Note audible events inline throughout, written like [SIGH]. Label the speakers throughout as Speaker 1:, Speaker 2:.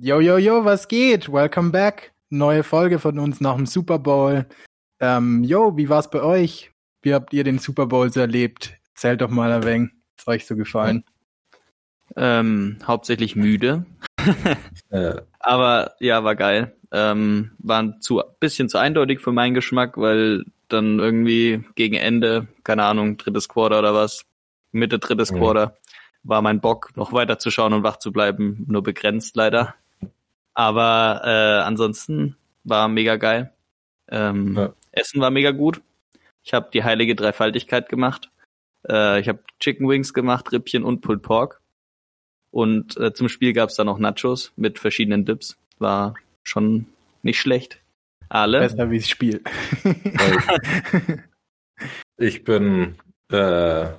Speaker 1: Yo, yo, yo, was geht? Welcome back. Neue Folge von uns nach dem Super Bowl. Ähm, yo, wie war's bei euch? Wie habt ihr den Super Bowl so erlebt? Erzählt doch mal ein wenig. Was euch so gefallen?
Speaker 2: Ähm, hauptsächlich müde. [LAUGHS]
Speaker 3: Äh,
Speaker 2: Aber ja, war geil. Ähm, war ein zu, bisschen zu eindeutig für meinen Geschmack, weil dann irgendwie gegen Ende, keine Ahnung, drittes Quarter oder was, Mitte drittes
Speaker 3: Mhm.
Speaker 2: Quarter, war mein Bock, noch weiter zu schauen und wach zu bleiben, nur begrenzt leider. Aber äh, ansonsten war mega geil. Ähm,
Speaker 3: Ja.
Speaker 2: Essen war mega gut. Ich habe die heilige Dreifaltigkeit gemacht. Äh, ich habe Chicken Wings gemacht, Rippchen und Pulled Pork. Und äh, zum Spiel gab's dann noch Nachos mit verschiedenen Dips. War schon nicht schlecht. Alle.
Speaker 1: Besser wie das Spiel. [LAUGHS]
Speaker 3: ich bin, äh,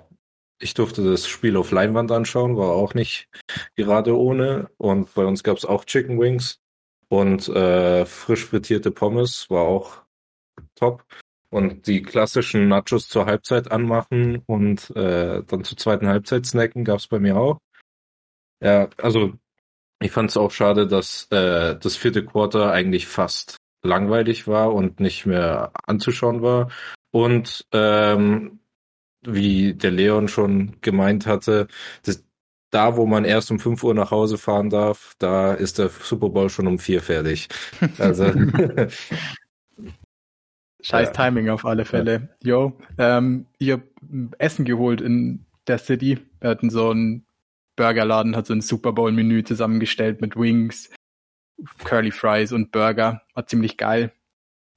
Speaker 3: ich durfte das Spiel auf Leinwand anschauen, war auch nicht gerade ohne. Und bei uns gab es auch Chicken Wings und äh, frisch frittierte Pommes, war auch top. Und die klassischen Nachos zur Halbzeit anmachen und äh, dann zur zweiten Halbzeit snacken gab es bei mir auch. Ja, also ich fand es auch schade, dass äh, das vierte Quarter eigentlich fast langweilig war und nicht mehr anzuschauen war. Und ähm, wie der Leon schon gemeint hatte, das, da wo man erst um 5 Uhr nach Hause fahren darf, da ist der Super Bowl schon um 4 fertig. Also [LAUGHS]
Speaker 1: Scheiß
Speaker 3: Ja.
Speaker 1: Timing auf alle Fälle. Yo, ähm, ich hab Essen geholt in der City. Wir hatten so einen Burgerladen, hat so ein Super Bowl Menü zusammengestellt mit Wings, Curly Fries und Burger. War ziemlich geil.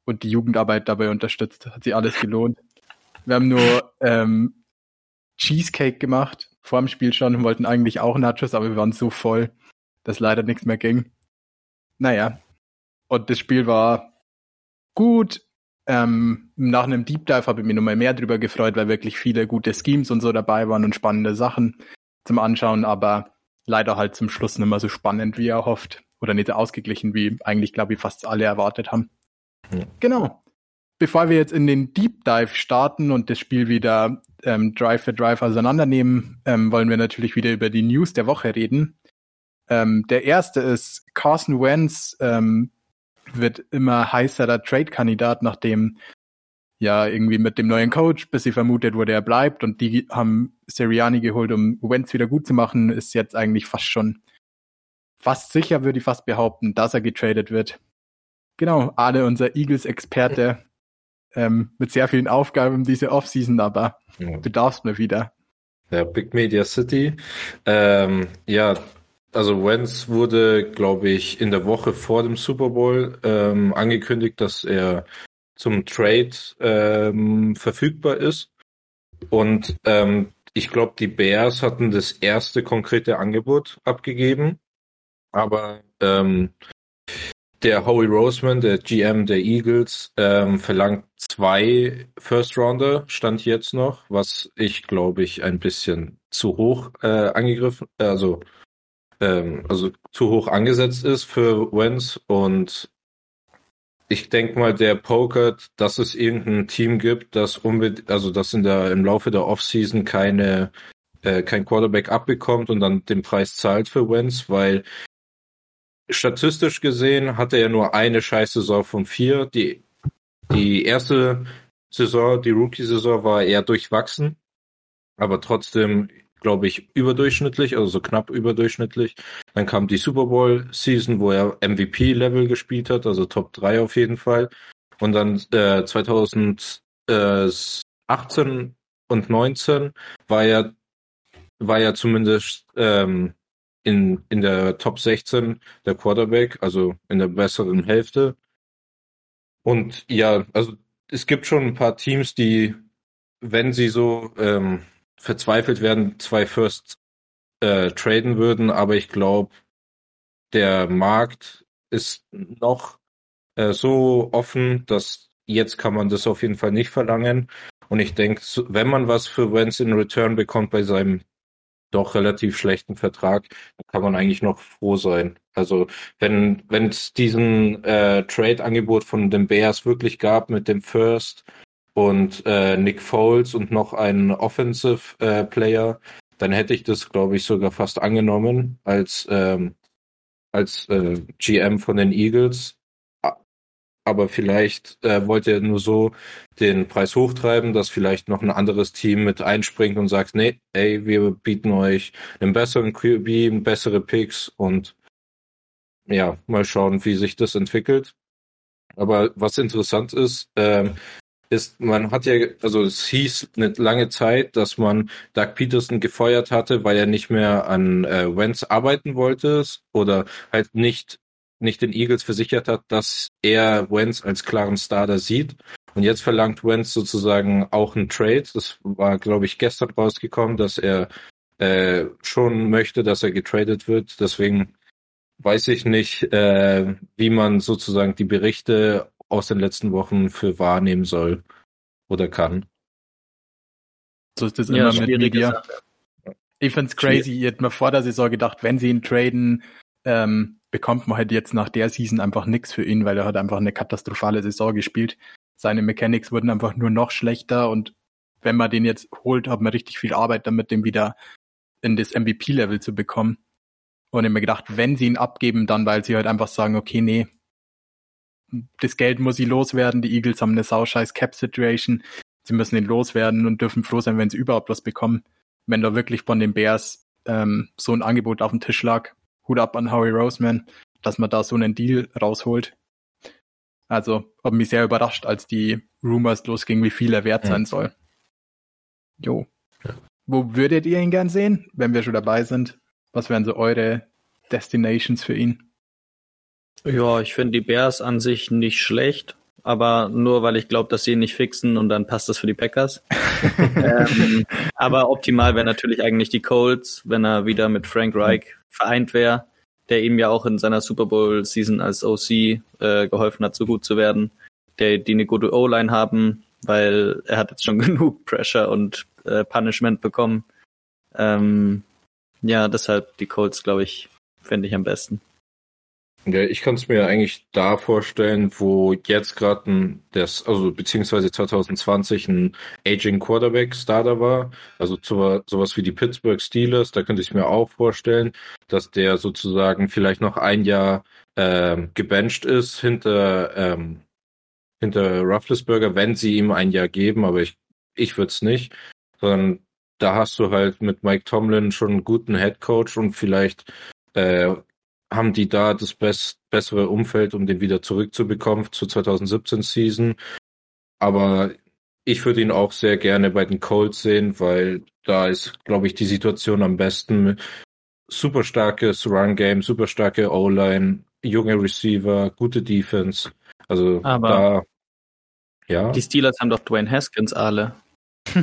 Speaker 1: Und die Jugendarbeit dabei unterstützt. Hat sich alles gelohnt. Wir haben nur ähm, Cheesecake gemacht vor dem Spiel schon und wollten eigentlich auch Nachos, aber wir waren so voll, dass leider nichts mehr ging. Naja. Und das Spiel war gut. Ähm, nach einem Deep Dive habe ich mich nochmal mehr drüber gefreut, weil wirklich viele gute Schemes und so dabei waren und spannende Sachen zum Anschauen, aber leider halt zum Schluss nicht mehr so spannend, wie erhofft. Oder nicht so ausgeglichen, wie eigentlich, glaube ich, fast alle erwartet haben.
Speaker 3: Ja.
Speaker 1: Genau. Bevor wir jetzt in den Deep Dive starten und das Spiel wieder ähm, Drive für Drive auseinandernehmen, ähm, wollen wir natürlich wieder über die News der Woche reden. Ähm, der erste ist Carson Wentz ähm, wird immer heißerer Trade-Kandidat, nachdem ja irgendwie mit dem neuen Coach, bis sie vermutet wurde, er bleibt und die haben Sirianni geholt, um Wentz wieder gut zu machen, ist jetzt eigentlich fast schon fast sicher, würde ich fast behaupten, dass er getradet wird. Genau, Ale, unser Eagles-Experte, ähm, mit sehr vielen Aufgaben diese Offseason, aber
Speaker 3: ja.
Speaker 1: du darfst mir wieder.
Speaker 3: Ja, Big Media City. Ähm, ja, also Wentz wurde, glaube ich, in der Woche vor dem Super Bowl ähm, angekündigt, dass er zum Trade ähm, verfügbar ist. Und ähm, ich glaube, die Bears hatten das erste konkrete Angebot abgegeben. Aber ähm, der Howie Roseman, der GM der Eagles, ähm, verlangt zwei First Rounder, stand jetzt noch, was ich glaube ich ein bisschen zu hoch äh, angegriffen, also ähm, also zu hoch angesetzt ist für Wentz und ich denke mal, der pokert, dass es irgendein Team gibt, das unbedingt, also das in der im Laufe der Offseason keine äh, kein Quarterback abbekommt und dann den Preis zahlt für Wentz, weil statistisch gesehen hatte er nur eine Scheißsaison von vier. Die, die erste Saison, die Rookie-Saison war eher durchwachsen, aber trotzdem, glaube ich, überdurchschnittlich, also so knapp überdurchschnittlich. Dann kam die Super Bowl-Season, wo er MVP-Level gespielt hat, also Top 3 auf jeden Fall. Und dann äh, 2018 und 19 war er, war er zumindest ähm, in, in der Top 16 der Quarterback, also in der besseren Hälfte. Und ja, also es gibt schon ein paar Teams, die, wenn sie so ähm, verzweifelt werden, zwei First äh, traden würden, aber ich glaube, der Markt ist noch äh, so offen, dass jetzt kann man das auf jeden Fall nicht verlangen. Und ich denke, wenn man was für Wentz in Return bekommt bei seinem doch relativ schlechten Vertrag, dann kann man eigentlich noch froh sein. Also wenn wenn es diesen äh, Trade-Angebot von den Bears wirklich gab mit dem First und äh, Nick Foles und noch einen Offensive äh, Player, dann hätte ich das, glaube ich, sogar fast angenommen als ähm, als äh, GM von den Eagles. Aber vielleicht äh, wollte er nur so den Preis hochtreiben, dass vielleicht noch ein anderes Team mit einspringt und sagt, nee, ey, wir bieten euch einen besseren QB, bessere Picks und ja, mal schauen, wie sich das entwickelt. Aber was interessant ist, ähm, ist, man hat ja, also es hieß eine lange Zeit, dass man Doug Peterson gefeuert hatte, weil er nicht mehr an äh, Wentz arbeiten wollte oder halt nicht nicht den Eagles versichert hat, dass er Wentz als klaren Starter sieht. Und jetzt verlangt Wentz sozusagen auch einen Trade. Das war, glaube ich, gestern rausgekommen, dass er äh, schon möchte, dass er getradet wird. Deswegen weiß ich nicht, äh, wie man sozusagen die Berichte aus den letzten Wochen für wahrnehmen soll oder kann.
Speaker 1: So ist das ja, immer mit Media. Sache. Ich find's crazy. Ich hätte mir vor der Saison gedacht, wenn sie ihn traden, ähm, bekommt man halt jetzt nach der Season einfach nichts für ihn, weil er hat einfach eine katastrophale Saison gespielt. Seine Mechanics wurden einfach nur noch schlechter und wenn man den jetzt holt, hat man richtig viel Arbeit damit, den wieder in das MVP-Level zu bekommen. Und ich mir gedacht, wenn sie ihn abgeben, dann weil sie halt einfach sagen, okay, nee, das Geld muss sie loswerden. Die Eagles haben eine sauscheiß Cap-Situation. Sie müssen ihn loswerden und dürfen froh sein, wenn sie überhaupt was bekommen. Wenn da wirklich von den Bears ähm, so ein Angebot auf dem Tisch lag, Hut ab an Howie Roseman, dass man da so einen Deal rausholt. Also, hat mich sehr überrascht, als die Rumors losgingen, wie viel er wert sein soll. Jo. Ja. Wo würdet ihr ihn gern sehen, wenn wir schon dabei sind? Was wären so eure Destinations für ihn?
Speaker 2: Ja, ich finde die Bears an sich nicht schlecht, aber nur weil ich glaube, dass sie ihn nicht fixen und dann passt das für die Packers. [LAUGHS] ähm, aber optimal wäre natürlich eigentlich die Colts, wenn er wieder mit Frank Reich vereint wäre, der ihm ja auch in seiner Super Bowl Season als OC äh, geholfen hat, so gut zu werden, der die eine gute O-Line haben, weil er hat jetzt schon [LAUGHS] genug Pressure und äh, Punishment bekommen. Ähm, ja, deshalb die Colts, glaube ich, fände ich am besten.
Speaker 3: Ja, ich kann es mir eigentlich da vorstellen, wo jetzt gerade ein, das, also beziehungsweise 2020 ein Aging Quarterback Starter war, also zu, sowas wie die Pittsburgh Steelers, da könnte ich mir auch vorstellen, dass der sozusagen vielleicht noch ein Jahr ähm, gebencht ist hinter ähm, hinter Rufflesburger, wenn sie ihm ein Jahr geben, aber ich ich würde es nicht, sondern da hast du halt mit Mike Tomlin schon einen guten Head Coach und vielleicht äh, haben die da das best, bessere Umfeld, um den wieder zurückzubekommen zur 2017 Season. Aber ich würde ihn auch sehr gerne bei den Colts sehen, weil da ist, glaube ich, die Situation am besten. Super starkes Run-Game, super starke O-Line, junge Receiver, gute Defense. Also Aber da,
Speaker 2: ja. Die Steelers haben doch Dwayne Haskins alle.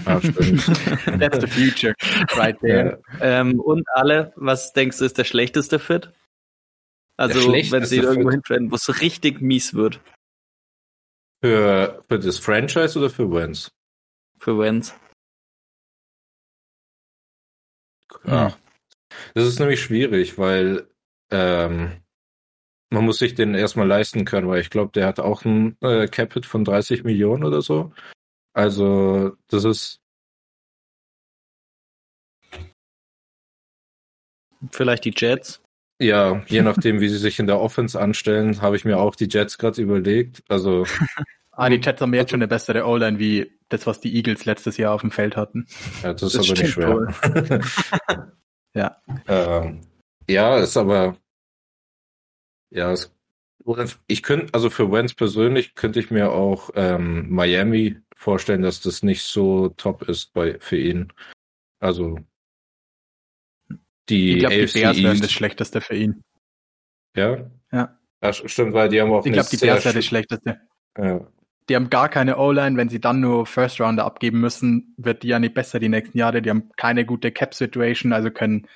Speaker 3: Ah, stimmt. [LAUGHS]
Speaker 2: That's the future, right there. Ja. Ähm, und alle, was denkst du, ist der schlechteste Fit? Also wenn sie irgendwo hintraden, wo es richtig mies wird.
Speaker 3: Für, für das Franchise oder für Wentz?
Speaker 2: Für Wentz.
Speaker 3: Ja. Das ist nämlich schwierig, weil ähm, man muss sich den erstmal leisten können, weil ich glaube, der hat auch ein äh, Capit von 30 Millionen oder so. Also das ist
Speaker 2: vielleicht die Jets.
Speaker 3: Ja, je nachdem, wie sie sich in der Offense anstellen, habe ich mir auch die Jets gerade überlegt. Also. [LAUGHS]
Speaker 1: ah, die Jets haben jetzt schon eine bessere O-Line wie das, was die Eagles letztes Jahr auf dem Feld hatten.
Speaker 3: Ja, das ist das aber nicht schwer. [LAUGHS]
Speaker 1: ja.
Speaker 3: Ähm, ja, ist aber. Ja, es, ich könnte, also für Wentz persönlich könnte ich mir auch ähm, Miami vorstellen, dass das nicht so top ist bei für ihn. Also
Speaker 1: die ich glaube, die Bears wären das Schlechteste für ihn.
Speaker 3: Ja?
Speaker 1: Ja.
Speaker 3: ja stimmt, weil die haben auch
Speaker 1: Ich glaube, die Bears wären das Schlechteste.
Speaker 3: Ja.
Speaker 1: Die haben gar keine O-Line. Wenn sie dann nur First Rounder abgeben müssen, wird die ja nicht besser die nächsten Jahre. Die haben keine gute Cap-Situation, also können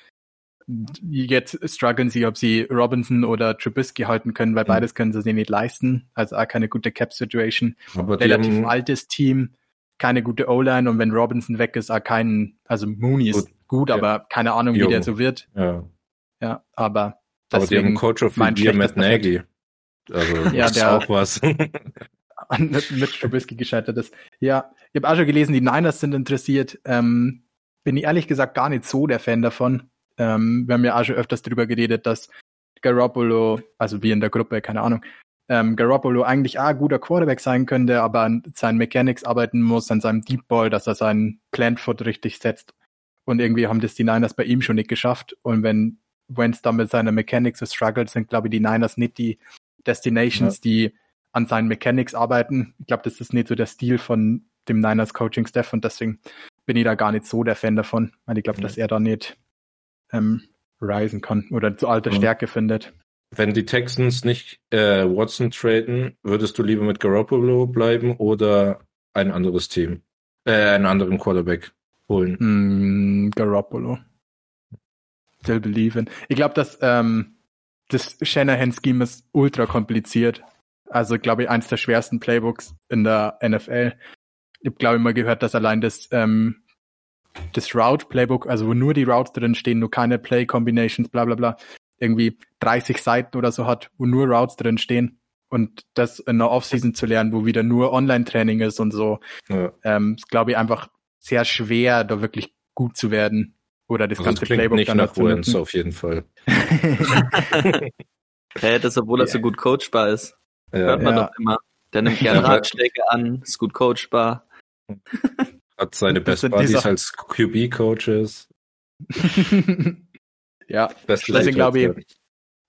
Speaker 1: jetzt strugglen sie, ob sie Robinson oder Trubisky halten können, weil mhm. beides können sie sich nicht leisten. Also auch keine gute Cap-Situation. Relativ haben... altes Team, keine gute O-Line und wenn Robinson weg ist, auch kein, also Mooney ist gut, ja. aber keine Ahnung, jo. wie der so wird.
Speaker 3: Ja.
Speaker 1: Ja, aber.
Speaker 3: Aber die haben Coach of the Year mit Nagy. Also, [LAUGHS]
Speaker 1: ja,
Speaker 3: ist auch was. [LAUGHS]
Speaker 1: mit, Trubisky gescheitert ist. Ja, ich habe auch schon gelesen, die Niners sind interessiert. Ähm, bin ich ehrlich gesagt gar nicht so der Fan davon. Ähm, wir haben ja auch schon öfters darüber geredet, dass Garoppolo, also wie in der Gruppe, keine Ahnung, ähm, Garoppolo eigentlich ah, guter Quarterback sein könnte, aber an seinen Mechanics arbeiten muss, an seinem Deep Ball, dass er seinen Plant Foot richtig setzt. Und irgendwie haben das die Niners bei ihm schon nicht geschafft. Und wenn Wentz da mit seiner Mechanics so struggles, sind, glaube ich, die Niners nicht die Destinations, ja. die an seinen Mechanics arbeiten. Ich glaube, das ist nicht so der Stil von dem Niners Coaching Staff und deswegen bin ich da gar nicht so der Fan davon, weil ich glaube, ja. dass er da nicht ähm, reisen kann oder zu alter ja. Stärke findet.
Speaker 3: Wenn die Texans nicht äh, Watson traden, würdest du lieber mit Garoppolo bleiben oder ein anderes Team, äh, einen anderen Quarterback holen?
Speaker 1: Mm, Garoppolo. Still believe in. Ich glaube, dass ähm, das Shanahan-Scheme ist ultra kompliziert. Also, glaube ich, eins der schwersten Playbooks in der NFL. Ich habe, glaube ich, mal gehört, dass allein das, ähm, das Route-Playbook, also wo nur die Routes drin stehen, nur keine Play-Combinations, bla bla bla, irgendwie 30 Seiten oder so hat, wo nur Routes drin stehen. Und das in der Offseason zu lernen, wo wieder nur Online-Training ist und so, ja. ähm, ist, glaube ich, einfach sehr schwer, da wirklich gut zu werden. Oder das also ganze
Speaker 3: das Playbook nicht dann nach Wentz auf jeden Fall. [LAUGHS]
Speaker 2: Hä, hey, das obwohl er so gut coachbar ist. Ja. Hört man ja. doch immer. Der nimmt gerne Ratschläge an, ist gut coachbar. [LAUGHS]
Speaker 3: Hat seine Best Buddies als QB-Coaches. [LAUGHS]
Speaker 1: ja, Best deswegen glaube ich,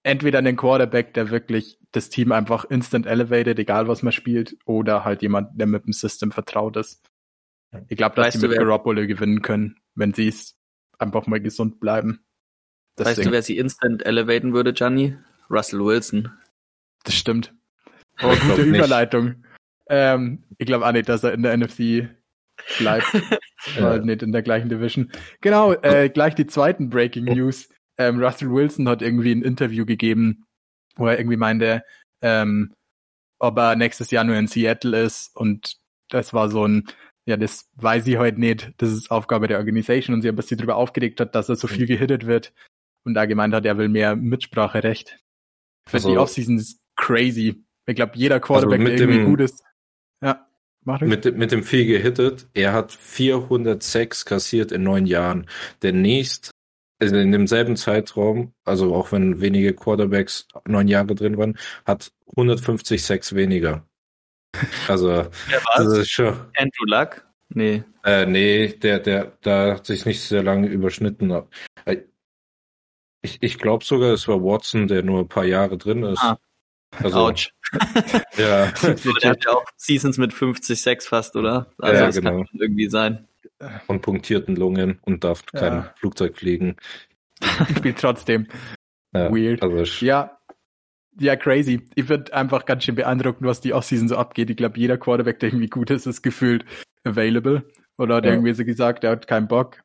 Speaker 1: entweder einen Quarterback, der wirklich das Team einfach instant elevated, egal was man spielt, oder halt jemand, der mit dem System vertraut ist. Ich glaube, dass weißt sie mit Garoppolo gewinnen können, wenn sie es einfach mal gesund bleiben.
Speaker 2: Deswegen. Weißt du, wer sie instant elevaten würde, Gianni? Russell Wilson.
Speaker 1: Das stimmt. [LAUGHS] Oh, gute Überleitung. Ähm, ich glaube auch nicht, dass er in der NFC bleibt. [LAUGHS] Weil nicht in der gleichen Division. Genau, äh, gleich die zweiten Breaking News. Ähm, Russell Wilson hat irgendwie ein Interview gegeben, wo er irgendwie meinte, ähm, ob er nächstes Jahr nur in Seattle ist und das war so ein, ja, das weiß ich heute nicht, das ist Aufgabe der Organisation und sie ein bisschen darüber aufgeregt hat, dass er so viel gehittet wird und da gemeint hat, er will mehr Mitspracherecht. Für also, die Offseason ist crazy. Ich glaube, jeder Quarterback, also der irgendwie dem, gut ist. Ja,
Speaker 3: mach. Mit, mit dem viel gehittet. Er hat 406 kassiert in neun Jahren. Der nächst, also in demselben Zeitraum, also auch wenn wenige Quarterbacks neun Jahre drin waren, hat 150 Sex weniger. [LAUGHS] Also, ja,
Speaker 2: das ist schon. Andrew Luck?
Speaker 3: Nee. Äh, nee, der, der, da hat sich nicht sehr lange überschnitten. Äh, ich, ich glaube sogar, es war Watson, der nur ein paar Jahre drin ist. Ah.
Speaker 2: Also, Autsch. [LAUGHS] ja. [LAUGHS] der hat ja auch Seasons mit 50 Sex fast, oder? Also ja, das genau. kann irgendwie sein.
Speaker 3: Und punktierten Lungen und darf ja. kein Flugzeug fliegen.
Speaker 1: Spielt trotzdem. Ja, Weird. Also ja, ja, crazy. Ich wird einfach ganz schön beeindrucken, was die Offseason so abgeht. Ich glaube, jeder Quarterback, der irgendwie gut ist, ist gefühlt available. Oder hat ja. irgendwie so gesagt, er hat keinen Bock.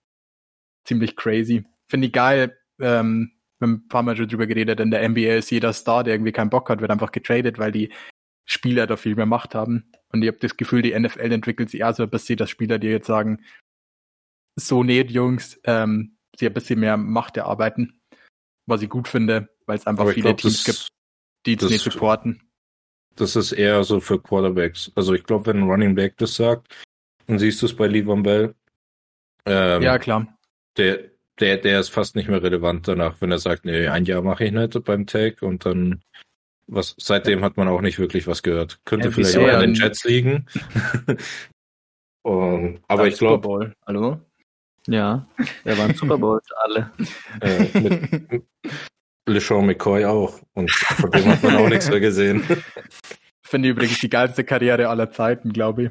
Speaker 1: Ziemlich crazy. Finde ich geil. Ähm, wir haben ein paar Mal schon drüber geredet, in der NBA ist jeder Star, der irgendwie keinen Bock hat, wird einfach getradet, weil die Spieler da viel mehr Macht haben. Und ich habe das Gefühl, die NFL entwickelt sich eher so ein bisschen, dass Spieler, die jetzt sagen, so nicht, Jungs, ähm, sie ein bisschen mehr Macht erarbeiten. Was ich gut finde, weil es einfach viele glaub, Teams gibt, die es nicht supporten.
Speaker 3: Das ist eher so für Quarterbacks. Also ich glaube, wenn ein Running Back das sagt, dann siehst du es bei Levon Bell.
Speaker 1: Ähm, ja, klar.
Speaker 3: Der, der, der ist fast nicht mehr relevant danach, wenn er sagt, nee, ein Jahr mache ich nicht beim Tag und dann was seitdem hat man auch nicht wirklich was gehört. Könnte ja, vielleicht auch an den Jets liegen. und, [LAUGHS] aber ich glaube.
Speaker 2: Hallo? Ja, er war ein Super [LAUGHS] Bowl für alle. Äh,
Speaker 3: mit [LAUGHS] LeSean McCoy auch. Und von dem hat man auch nichts mehr gesehen. [LAUGHS]
Speaker 1: Finde ich übrigens die geilste Karriere aller Zeiten, glaube ich.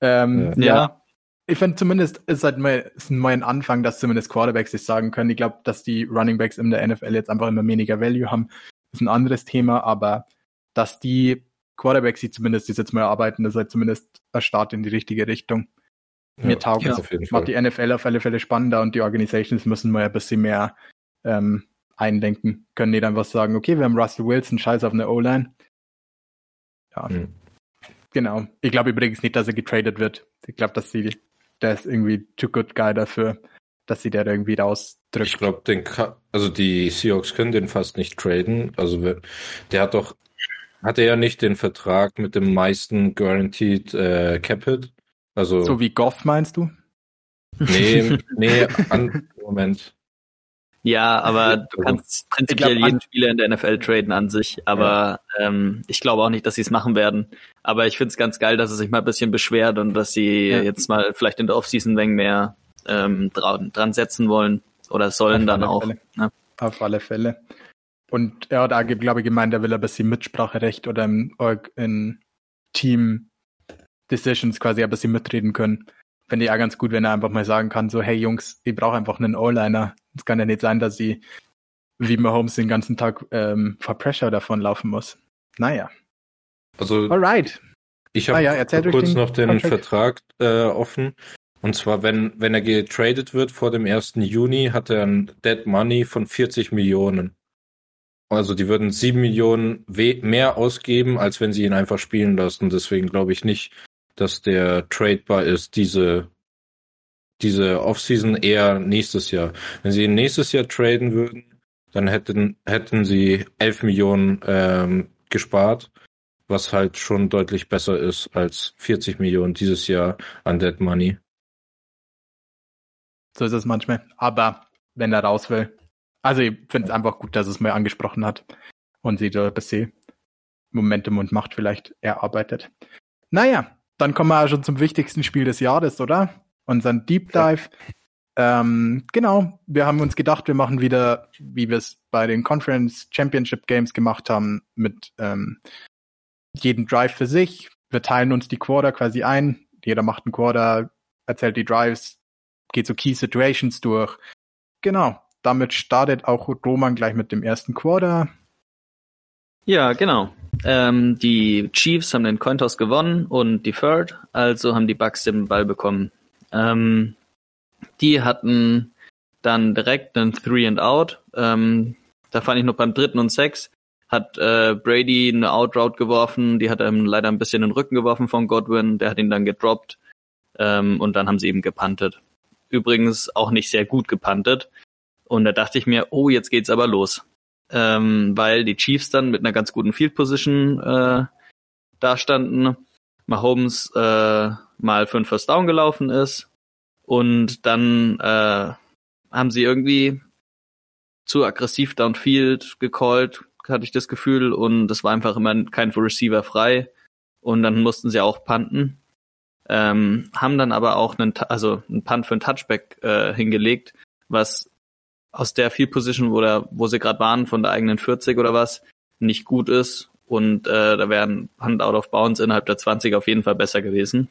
Speaker 1: Ähm, ja. ja ich finde zumindest ist halt ist mein Anfang, dass zumindest Quarterbacks sich sagen können. Ich glaube, dass die Running Backs in der NFL jetzt einfach immer weniger Value haben, ist ein anderes Thema, aber dass die Quarterbacks, die zumindest jetzt mal arbeiten, ist halt zumindest ein Start in die richtige Richtung. Mir ja, taugt ja, macht die NFL auf alle Fälle spannender und die Organizations müssen mal ein bisschen mehr ähm, einlenken. Können die dann was sagen, okay, wir haben Russell Wilson, scheiß auf eine O-Line. Ja. Hm. Genau. Ich glaube übrigens nicht, dass er getradet wird. Ich glaube, dass sie der ist irgendwie too good guy dafür, dass sie der irgendwie rausdrückt.
Speaker 3: Ich glaube, den also die Seahawks können den fast nicht traden. Also der hat doch, hat er ja nicht den Vertrag mit dem meisten Guaranteed äh, Cap Hit. Also
Speaker 1: so wie Goff meinst du?
Speaker 3: Nee, [LAUGHS] nee, an, Moment.
Speaker 2: Ja, aber du kannst prinzipiell
Speaker 1: glaub,
Speaker 2: jeden Spieler in der NFL traden an sich, aber ja. ähm, ich glaube auch nicht, dass sie es machen werden. Aber ich finde es ganz geil, dass es sich mal ein bisschen beschwert und dass sie ja. jetzt mal vielleicht in der Offseason wegen mehr ähm, dran, dran setzen wollen oder sollen dann auch.
Speaker 1: Ne? Auf alle Fälle. Und er hat auch, glaube ich, gemeint, er will ein bisschen Mitspracherecht oder im, in Team Decisions quasi ein bisschen mitreden können. Finde ich auch ganz gut, wenn er einfach mal sagen kann, so, hey Jungs, ich brauche einfach einen O-Liner. Es kann ja nicht sein, dass sie wie Mahomes den ganzen Tag ähm, vor Pressure davon laufen muss. Naja.
Speaker 3: Also,
Speaker 1: Alright.
Speaker 3: Ich habe ah, ja, kurz noch den Vertrag äh, offen. Und zwar, wenn, wenn er getradet wird vor dem 1. Juni, hat er ein Dead Money von 40 Millionen. Also die würden 7 Millionen mehr ausgeben, als wenn sie ihn einfach spielen lassen. Deswegen glaube ich nicht, dass der tradebar ist, diese, diese Offseason eher nächstes Jahr. Wenn sie nächstes Jahr traden würden, dann hätten, hätten sie 11 Millionen ähm, gespart, was halt schon deutlich besser ist als 40 Millionen dieses Jahr an Dead Money.
Speaker 1: So ist es manchmal. Aber wenn er raus will. Also ich finde es einfach gut, dass es mal angesprochen hat und sie da bisschen Momentum und Macht vielleicht erarbeitet. Naja, dann kommen wir auch schon zum wichtigsten Spiel des Jahres, oder? Unseren Deep Dive. Ja. Ähm, genau, wir haben uns gedacht, wir machen wieder, wie wir es bei den Conference Championship Games gemacht haben, mit ähm, jedem Drive für sich. Wir teilen uns die Quarter quasi ein. Jeder macht einen Quarter, erzählt die Drives, geht so Key Situations durch. Genau, damit startet auch Roman gleich mit dem ersten Quarter.
Speaker 2: Ja, genau. Ähm, die Chiefs haben den Cointoss gewonnen und deferred, also haben die Bucks den Ball bekommen. Ähm, die hatten dann direkt einen Three and Out. Ähm, da fand ich noch beim dritten und sechs hat äh, Brady eine Outroute geworfen, die hat ihm leider ein bisschen in den Rücken geworfen von Godwin, der hat ihn dann gedroppt ähm, und dann haben sie eben gepantet. Übrigens auch nicht sehr gut gepantet. Und da dachte ich mir, oh, jetzt geht's aber los ähm, weil die Chiefs dann mit einer ganz guten Field Position äh, dastanden. Mahomes äh, mal für einen First Down gelaufen ist und dann äh, haben sie irgendwie zu aggressiv downfield gecallt, hatte ich das Gefühl und es war einfach immer kein Receiver frei und dann mussten sie auch punten. Ähm, haben dann aber auch einen, also einen Punt für einen Touchback äh, hingelegt, was aus der Field Position, wo, der, wo sie gerade waren, von der eigenen 40 oder was, nicht gut ist. Und äh, da wären Hand out of bounds innerhalb der 20 auf jeden Fall besser gewesen.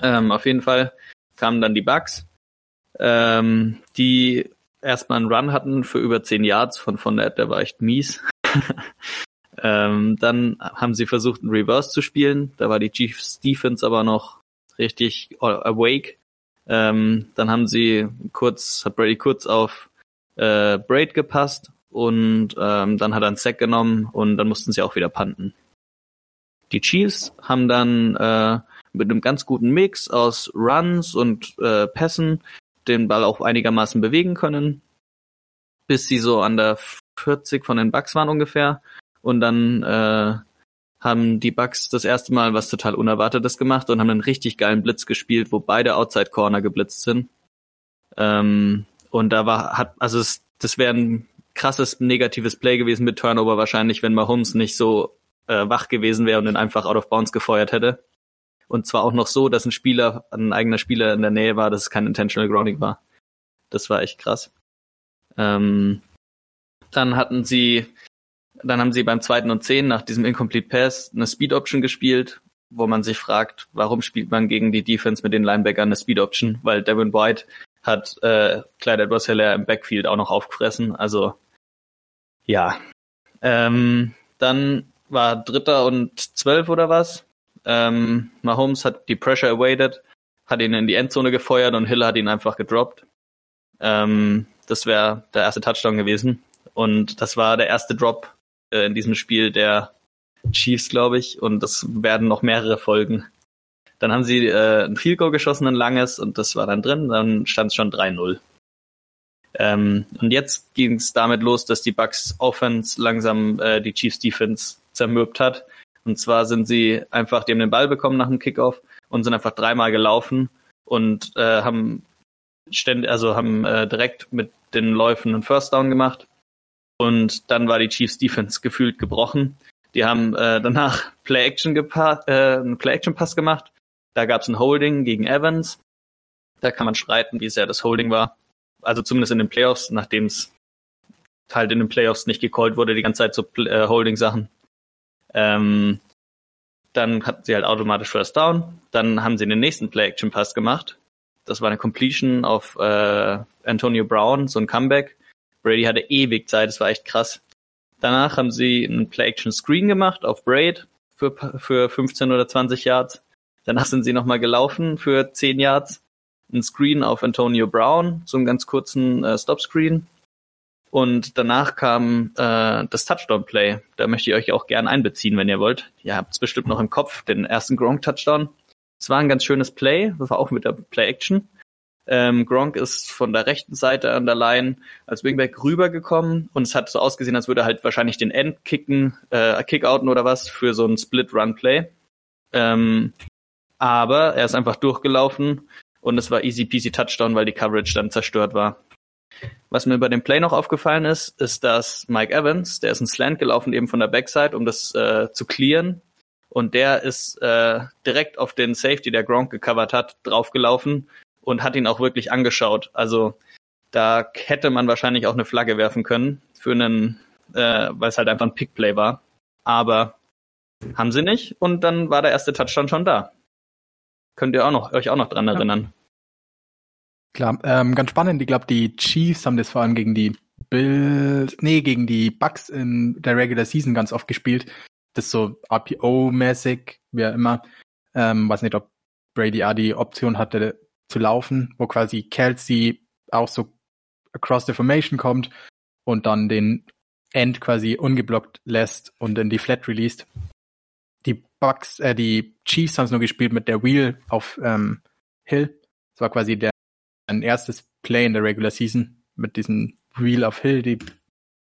Speaker 2: Ähm, auf jeden Fall kamen dann die Bugs, ähm, die erstmal einen Run hatten für über 10 Yards von von der, der war echt mies. [LAUGHS] ähm, dann haben sie versucht, einen Reverse zu spielen. Da war die Chiefs Defense aber noch richtig awake ähm, dann haben sie kurz, hat Brady kurz auf äh, Braid gepasst und ähm, dann hat er einen Sack genommen und dann mussten sie auch wieder panten. Die Chiefs haben dann äh, mit einem ganz guten Mix aus Runs und äh, Pässen den Ball auch einigermaßen bewegen können, bis sie so an der 40 von den Bucks waren ungefähr und dann äh, haben die Bucks das erste Mal was total Unerwartetes gemacht und haben einen richtig geilen Blitz gespielt, wo beide Outside Corner geblitzt sind. Ähm, und da war, hat, also es, das wäre ein krasses negatives Play gewesen mit Turnover wahrscheinlich, wenn Mahomes nicht so äh, wach gewesen wäre und ihn einfach out of bounds gefeuert hätte. Und zwar auch noch so, dass ein Spieler, ein eigener Spieler in der Nähe war, dass es kein intentional grounding war. Das war echt krass. Ähm, dann hatten sie dann haben sie beim zweiten und zehn nach diesem Incomplete Pass eine Speed Option gespielt, wo man sich fragt, warum spielt man gegen die Defense mit den Linebackern eine Speed Option? Weil Devin White hat äh, Clyde Edwards Hilaire im Backfield auch noch aufgefressen. Also ja. Ähm, dann war Dritter und Zwölf oder was. Ähm, Mahomes hat die Pressure awaited, hat ihn in die Endzone gefeuert und Hill hat ihn einfach gedroppt. Ähm, das wäre der erste Touchdown gewesen. Und das war der erste Drop äh, in diesem Spiel der Chiefs, glaube ich, und das werden noch mehrere Folgen. Dann haben sie äh, ein Field Goal geschossen, ein langes, und das war dann drin, dann stand es schon 3-0. Ähm, und jetzt ging es damit los, dass die Bucks Offense langsam äh, die Chiefs Defense zermürbt hat. Und zwar sind sie einfach, die haben den Ball bekommen nach dem Kickoff und sind einfach dreimal gelaufen und äh, haben ständig, also haben äh, direkt mit den Läufen einen First Down gemacht. Und dann war die Chiefs Defense gefühlt gebrochen. Die haben äh, danach Play Action äh, einen Play Action Pass gemacht. Da gab es ein Holding gegen Evans. Da kann man streiten, wie sehr das Holding war. Also zumindest in den Playoffs, nachdem es halt in den Playoffs nicht gecallt wurde, die ganze Zeit so äh, Holding-Sachen. Ähm, dann hatten sie halt automatisch First Down. Dann haben sie den nächsten Play-Action-Pass gemacht. Das war eine Completion auf äh, Antonio Brown, so ein Comeback. Brady hatte ewig Zeit, das war echt krass. Danach haben sie einen Play-Action-Screen gemacht auf Braid für, für 15 oder 20 Yards. Danach sind sie nochmal gelaufen für 10 Yards. Ein Screen auf Antonio Brown, so einen ganz kurzen äh, Stop-Screen. Und danach kam äh, das Touchdown-Play. Da möchte ich euch auch gern einbeziehen, wenn ihr wollt. Ihr habt es bestimmt noch im Kopf, den ersten Gronk-Touchdown. Es war ein ganz schönes Play, das war auch mit der Play-Action. Ähm, Gronk ist von der rechten Seite an der Line als Wingback rübergekommen und es hat so ausgesehen, als würde er halt wahrscheinlich den End kicken, äh, Kickouten oder was für so ein Split-Run-Play. Ähm, aber er ist einfach durchgelaufen und es war easy peasy Touchdown, weil die Coverage dann zerstört war. Was mir bei dem Play noch aufgefallen ist, ist, dass Mike Evans, der ist ein Slant gelaufen eben von der Backside, um das äh, zu clearen. Und der ist äh, direkt auf den Safety, der Gronk gecovert hat, draufgelaufen und hat ihn auch wirklich angeschaut. Also da hätte man wahrscheinlich auch eine Flagge werfen können für einen, äh, weil es halt einfach ein Pickplay war. Aber haben sie nicht und dann war der erste Touchdown schon da. Könnt ihr auch noch, euch auch noch dran erinnern.
Speaker 1: Klar, ähm, ganz spannend. Ich glaube, die Chiefs haben das vor allem gegen die Bills, nee, gegen die Bucks in der Regular Season ganz oft gespielt. Das so RPO-mäßig, wie immer. Ähm, weiß nicht, ob Brady auch die Option hatte zu laufen, wo quasi Kelsey auch so across the formation kommt und dann den End quasi ungeblockt lässt und in die Flat released. Die Bucks, äh, die Chiefs haben es nur gespielt mit der Wheel auf ähm, Hill. Das war quasi der ein erstes Play in der Regular Season mit diesem Wheel of Hill, die,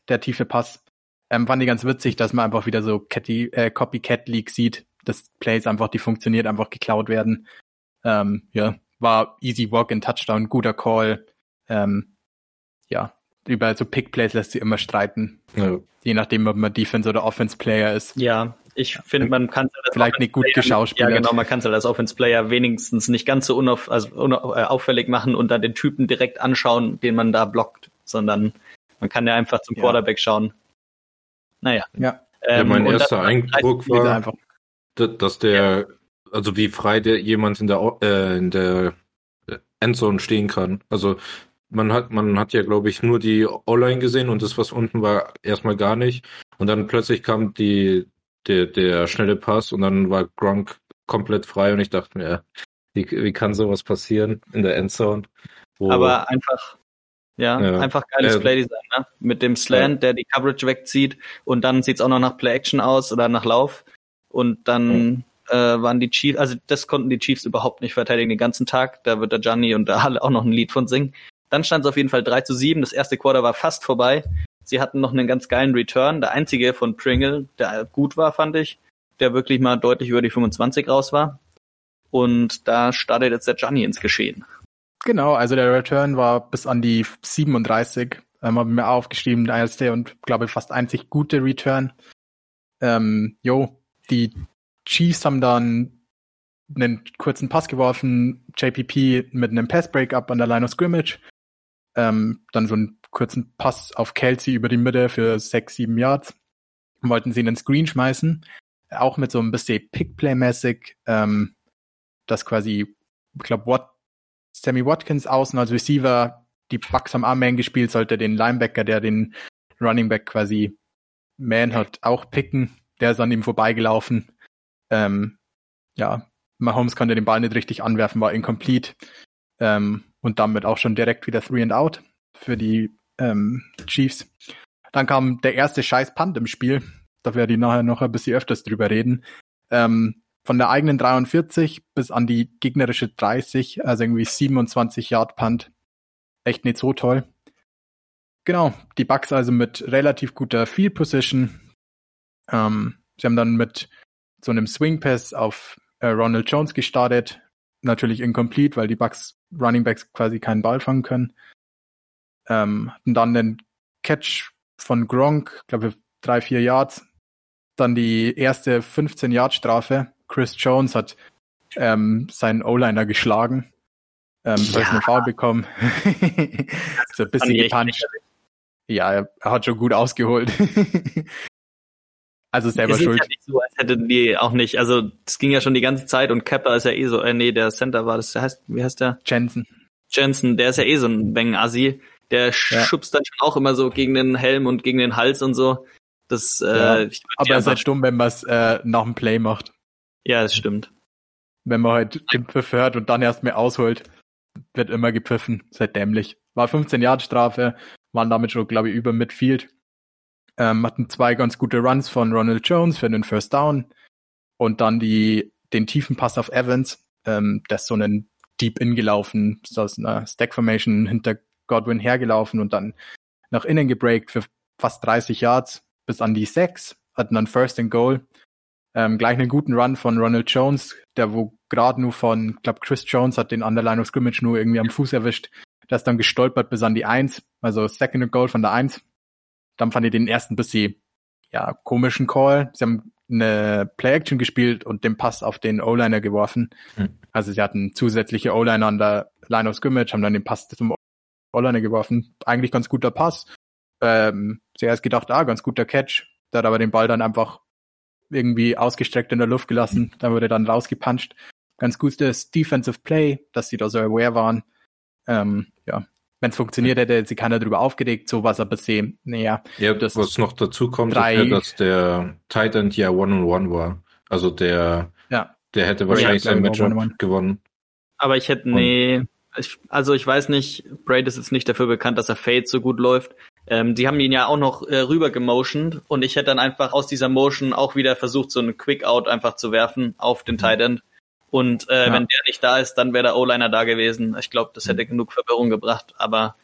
Speaker 1: der tiefe Pass. Ähm, fand ich ganz witzig, dass man einfach wieder so Catty, äh, Copycat League sieht, dass Plays einfach, die funktioniert, einfach geklaut werden. Ähm, ja, war easy walk in Touchdown, guter Call. Ähm, ja, über so Pick Plays lässt sich immer streiten. Ja. Je nachdem, ob man Defense oder Offense Player ist.
Speaker 2: Ja, ich finde, man kann
Speaker 1: halt vielleicht nicht gut geschauspielert.
Speaker 2: Ja, genau, man kann es halt als Offense Player wenigstens nicht ganz so unauf, also unauf, äh, auffällig machen und dann den Typen direkt anschauen, den man da blockt, sondern man kann ja einfach zum Quarterback ja. schauen. Naja.
Speaker 3: Ja. Ähm, ja mein erster Eindruck war, dass der, also wie frei der jemand in der, äh, in der Endzone stehen kann. Also man hat, man hat ja, glaube ich, nur die O-Line gesehen und das, was unten war, erstmal gar nicht. Und dann plötzlich kam die, der, der schnelle Pass und dann war Gronk komplett frei und ich dachte mir, wie, wie kann sowas passieren in der Endzone?
Speaker 2: Aber einfach, ja, ja, einfach geiles äh, Playdesign, ne? Mit dem Slant, ja. der die Coverage wegzieht und dann sieht's auch noch nach Play-Action aus oder nach Lauf. Und dann äh, waren die Chiefs, also das konnten die Chiefs überhaupt nicht verteidigen den ganzen Tag. Da wird der Gianni und der Halle auch noch ein Lied von singen. Dann stand es auf jeden Fall 3 zu 7. Das erste Quarter war fast vorbei. Sie hatten noch einen ganz geilen Return. Der einzige von Pringle, der gut war, fand ich. Der wirklich mal deutlich über die 25 raus war. Und da startet jetzt der Gianni ins Geschehen.
Speaker 1: Genau, also der Return war bis an die 37. Ähm, habe mir aufgeschrieben, der erste und glaube fast einzig gute Return. Ähm, jo, die Chiefs haben dann einen kurzen Pass geworfen, JPP mit einem Pass-Breakup an der Line of Scrimmage ähm, dann so einen kurzen Pass auf Kelsey über die Mitte für sechs, sieben Yards. Wollten sie in den Screen schmeißen. Auch mit so ein bisschen Pickplay-mäßig, ähm, dass quasi, ich glaube, Wat Sammy Watkins außen als Receiver, die Bucks am Arm gespielt, sollte den Linebacker, der den Running Back quasi man hat, auch picken. Der ist an ihm vorbeigelaufen. Ähm, ja, Mahomes konnte den Ball nicht richtig anwerfen, war incomplete. Ähm, und damit auch schon direkt wieder Three and Out für die ähm, Chiefs. Dann kam der erste scheiß Punt im Spiel. Da werde ich nachher noch ein bisschen öfters drüber reden. Ähm, von der eigenen 43 bis an die gegnerische 30, also irgendwie 27 Yard Punt. Echt nicht so toll. Genau, die Bucks also mit relativ guter Field Position. Ähm, sie haben dann mit so einem Swing Pass auf äh, Ronald Jones gestartet, natürlich incomplete, weil die Bucks Running Backs quasi keinen Ball fangen können. Ähm, hatten dann den Catch von Gronk, glaube drei, vier Yards. Dann die erste 15-Yard-Strafe. Chris Jones hat ähm, seinen O-Liner geschlagen. Ähm, ja. Personal Foul bekommen. [LAUGHS] so ein bisschen gepanscht. Ja, er hat schon gut ausgeholt. [LAUGHS] also selber
Speaker 2: es
Speaker 1: schuld.
Speaker 2: Ist ja nicht so, als hätten die auch nicht. Also es ging ja schon die ganze Zeit und Kepper ist ja eh so, äh, nee, der Center war das, der heißt, wie heißt der?
Speaker 1: Jensen.
Speaker 2: Jensen, der ist ja eh so ein Bang-Assi. Der ja. schubst dann schon auch immer so gegen den Helm und gegen den Hals und so. Das,
Speaker 1: ja. äh, Aber er ist halt dumm, wenn man es äh, nach dem Play macht.
Speaker 2: Ja, das stimmt.
Speaker 1: Wenn man halt den Pfiff hört und dann erst mehr ausholt, wird immer gepfiffen. Seid dämlich. War 15 Jahre Strafe, waren damit schon, glaube ich, über Midfield. Ähm, hatten zwei ganz gute Runs von Ronald Jones für den First Down und dann die, den tiefen Pass auf Evans, ähm, der ist so einen Deep In gelaufen, ist aus einer Stack Formation hinter Godwin hergelaufen und dann nach innen gebreakt für fast 30 Yards bis an die 6, hatten dann First and Goal. Ähm, gleich einen guten Run von Ronald Jones, der wo gerade nur von, ich glaube Chris Jones hat den Underline of Scrimmage nur irgendwie am Fuß erwischt. Der ist dann gestolpert bis an die 1, also Second and Goal von der 1. Dann fand ich den ersten bisschen, ja, komischen Call. Sie haben eine Play-Action gespielt und den Pass auf den O-Liner geworfen. Mhm. Also sie hatten zusätzliche O-Liner an der Line of Scrimmage, haben dann den Pass zum O-Liner geworfen. Eigentlich ganz guter Pass. Ähm, zuerst gedacht, ah, ganz guter Catch. Der hat aber den Ball dann einfach irgendwie ausgestreckt in der Luft gelassen. Dann wurde dann rausgepuncht. Ganz gutes Defensive Play, dass sie da so aware waren. Ähm, ja, wenn es funktioniert hätte, hätte sich keiner darüber aufgeregt, so was aber sehen. Naja,
Speaker 3: ja, das was noch dazu kommt, drei, ist ja, dass der Titan ja One-on-One war. Also der,
Speaker 1: ja.
Speaker 3: der hätte wahrscheinlich ja, sein Matchup gewonnen.
Speaker 2: Aber ich hätte, nee, ich, also ich weiß nicht, Braid ist jetzt nicht dafür bekannt, dass er Fade so gut läuft. Ähm, die haben ihn ja auch noch äh, rüber gemotioned und ich hätte dann einfach aus dieser Motion auch wieder versucht, so einen Quick-Out einfach zu werfen auf den mhm. Tight End. Und äh, ja. wenn der nicht da ist, dann wäre der O-Liner da gewesen. Ich glaube, das hätte mhm. genug Verwirrung gebracht. Aber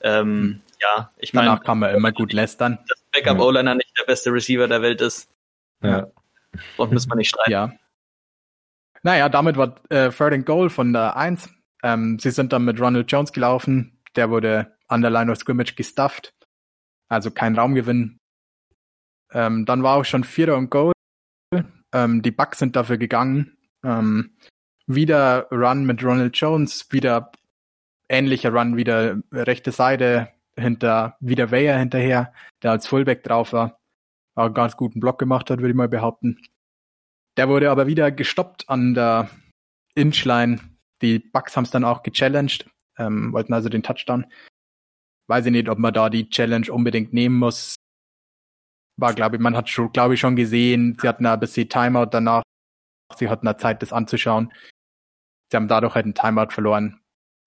Speaker 2: ähm, mhm. ja, ich meine.
Speaker 1: Danach kann man immer gut lästern.
Speaker 2: Dass Backup. O-Liner nicht der beste Receiver der Welt ist.
Speaker 3: Ja.
Speaker 2: Und muss man nicht streiten.
Speaker 1: Ja. Naja, damit war äh, Third and Goal von der 1. Ähm, sie sind dann mit Ronald Jones gelaufen. Der wurde an der Line of Scrimmage gestufft. Also kein Raumgewinn. Ähm, dann war auch schon Vierter und Goal. Ähm, die Bucks sind dafür gegangen. Ähm, wieder Run mit Ronald Jones, wieder ähnlicher Run, wieder rechte Seite hinter, wieder Weyer hinterher, der als Fullback drauf war. Auch einen ganz guten Block gemacht hat, würde ich mal behaupten. Der wurde aber wieder gestoppt an der Inchline die Bucks haben es dann auch gechallenged, ähm, wollten also den Touchdown. Weiß ich nicht, ob man da die Challenge unbedingt nehmen muss. War, glaube ich, man hat schon, glaube ich, schon gesehen, sie hatten ein bisschen Timeout danach. Sie hatten da Zeit, das anzuschauen. Sie haben dadurch halt einen Timeout verloren.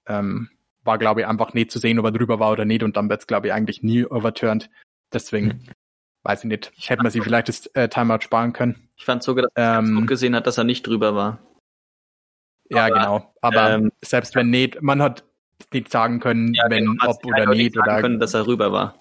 Speaker 1: Ähm, war, glaube ich, einfach nicht zu sehen, ob er drüber war oder nicht. Und dann wird es, glaube ich, eigentlich nie overturned. Deswegen mhm. weiß ich nicht. Hätte man sie vielleicht das äh, Timeout sparen können.
Speaker 2: Ich fand sogar, dass ähm, er gesehen hat, dass er nicht drüber war.
Speaker 1: Ja, aber, genau. Aber ähm, selbst wenn nicht, man hat nicht sagen können, ja, wenn genau, ob oder nicht oder
Speaker 2: können, dass er rüber war.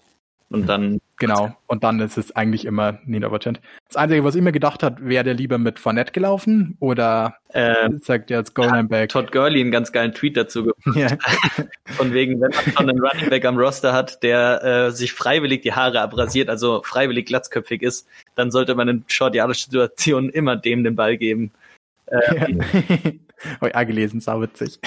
Speaker 2: Und dann
Speaker 1: genau. Und dann ist es eigentlich immer nicht overturned. Das Einzige, was ich mir gedacht hat, wäre der lieber mit Fournette gelaufen oder
Speaker 2: ähm,
Speaker 1: sagt er jetzt Goal Back.
Speaker 2: Todd Gurley einen ganz geilen Tweet dazu gemacht. [LAUGHS] Ja. [LAUGHS] Von wegen, wenn man schon einen Running Back am Roster hat, der äh, sich freiwillig die Haare abrasiert, also freiwillig glatzköpfig ist, dann sollte man in short Situationen immer dem den Ball geben.
Speaker 1: Ähm, [LAUGHS] Habe ich auch gelesen, sauwitzig.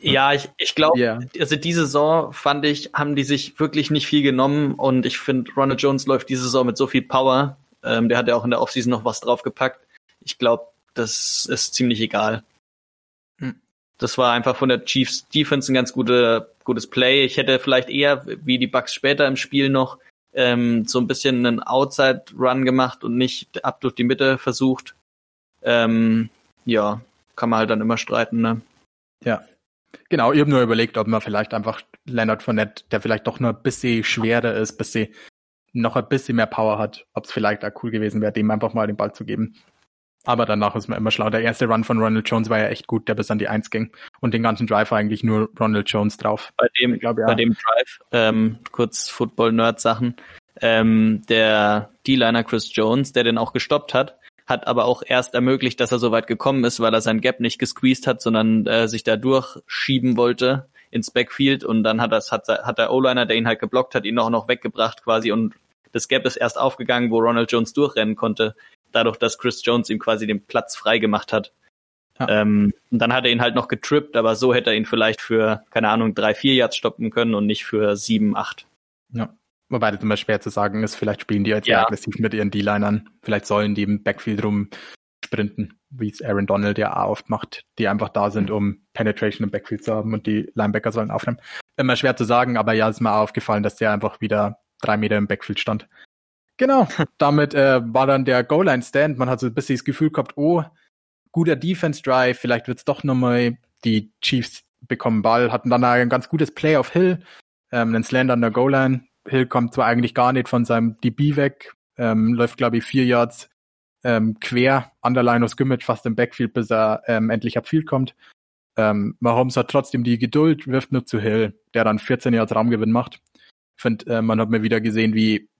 Speaker 2: Ja, ich, ich glaube, yeah. also diese Saison fand ich, haben die sich wirklich nicht viel genommen und ich finde, Ronald Jones läuft diese Saison mit so viel Power. Ähm, der hat ja auch in der Offseason noch was draufgepackt. Ich glaube, das ist ziemlich egal. Hm. Das war einfach von der Chiefs Defense ein ganz gute, gutes Play. Ich hätte vielleicht eher, wie die Bucks später im Spiel noch, ähm, so ein bisschen einen Outside-Run gemacht und nicht ab durch die Mitte versucht. Ähm, ja, kann man halt dann immer streiten, ne?
Speaker 1: Ja. Genau, ich habe nur überlegt, ob man vielleicht einfach Leonard Fournette, der vielleicht doch nur ein bisschen schwerer ist, bisschen noch ein bisschen mehr Power hat, ob es vielleicht auch cool gewesen wäre, dem einfach mal den Ball zu geben. Aber danach ist man immer schlau. Der erste Run von Ronald Jones war ja echt gut, der bis an die Eins ging. Und den ganzen Drive war eigentlich nur Ronald Jones drauf.
Speaker 2: Bei dem, glaub, ja. bei dem Drive, ähm, kurz Football-Nerd-Sachen, ähm, der D-Liner Chris Jones, der den auch gestoppt hat, hat aber auch erst ermöglicht, dass er so weit gekommen ist, weil er sein Gap nicht gesqueezed hat, sondern äh, sich da durchschieben wollte ins Backfield und dann hat das hat, hat der O-Liner, der ihn halt geblockt hat, ihn auch noch weggebracht quasi und das Gap ist erst aufgegangen, wo Ronald Jones durchrennen konnte, dadurch, dass Chris Jones ihm quasi den Platz frei gemacht hat. Ja. Ähm, und dann hat er ihn halt noch getrippt, aber so hätte er ihn vielleicht für, keine Ahnung, drei, vier Yards stoppen können und nicht für sieben, acht.
Speaker 1: Ja. Wobei das immer schwer zu sagen ist, vielleicht spielen die jetzt ja. aggressiv mit ihren D-Linern. Vielleicht sollen die im Backfield rum sprinten, wie es Aaron Donald ja oft macht, die einfach da sind, um Penetration im Backfield zu haben und die Linebacker sollen aufnehmen. Immer schwer zu sagen, aber ja, ist mir aufgefallen, dass der einfach wieder drei Meter im Backfield stand. Genau, [LAUGHS] damit äh, war dann der Goal-Line-Stand. Man hat so ein bisschen das Gefühl gehabt, oh, guter Defense-Drive, vielleicht wird's doch nochmal. Die Chiefs bekommen Ball, hatten dann ein ganz gutes Play auf Hill, ähm, einen Slant an der Goal-Line. Hill kommt zwar eigentlich gar nicht von seinem DB weg, ähm, läuft, glaube ich, vier Yards ähm, quer an der Line of Scrimmage, fast im Backfield, bis er ähm, endlich Field kommt. Ähm, Mahomes hat trotzdem die Geduld, wirft nur zu Hill, der dann 14 Yards Raumgewinn macht. Ich finde, äh, man hat mir wieder gesehen, wie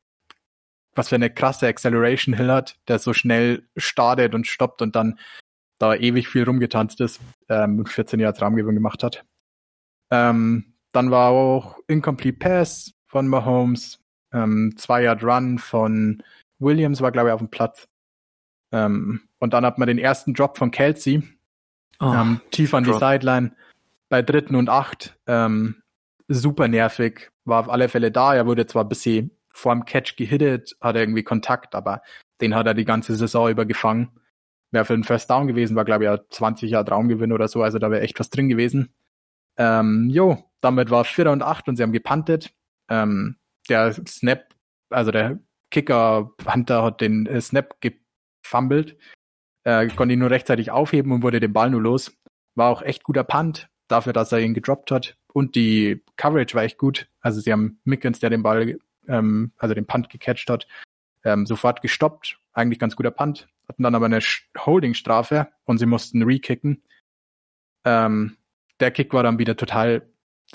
Speaker 1: was für eine krasse Acceleration Hill hat, der so schnell startet und stoppt und dann da ewig viel rumgetanzt ist, ähm, 14 Yards Raumgewinn gemacht hat. Ähm, dann war auch Incomplete Pass von Mahomes, ähm, zwei Yard Run von Williams war, glaube ich, auf dem Platz. Ähm, und dann hat man den ersten Drop von Kelsey, oh, ähm, tief an Drop. die Sideline, bei dritten und acht. Ähm, super nervig, war auf alle Fälle da. Er wurde zwar ein bisschen vorm Catch gehittet, hat irgendwie Kontakt, aber den hat er die ganze Saison über gefangen. Wäre für den First Down gewesen, war glaube ich ja 20 Jahre Traumgewinn oder so, also da wäre echt was drin gewesen. Ähm, jo, damit war Vierter und Acht und sie haben gepantet. Ähm, der Snap, also der Kicker Hunter hat den äh, Snap gefummelt, äh, konnte ihn nur rechtzeitig aufheben und wurde den Ball nur los. War auch echt guter Punt, dafür, dass er ihn gedroppt hat. Und die Coverage war echt gut. Also sie haben Mickens, der den Ball, ähm, also den Punt gecatcht hat, ähm, sofort gestoppt. Eigentlich ganz guter Punt. Hatten dann aber eine Holding-Strafe und sie mussten rekicken. Ähm, der Kick war dann wieder total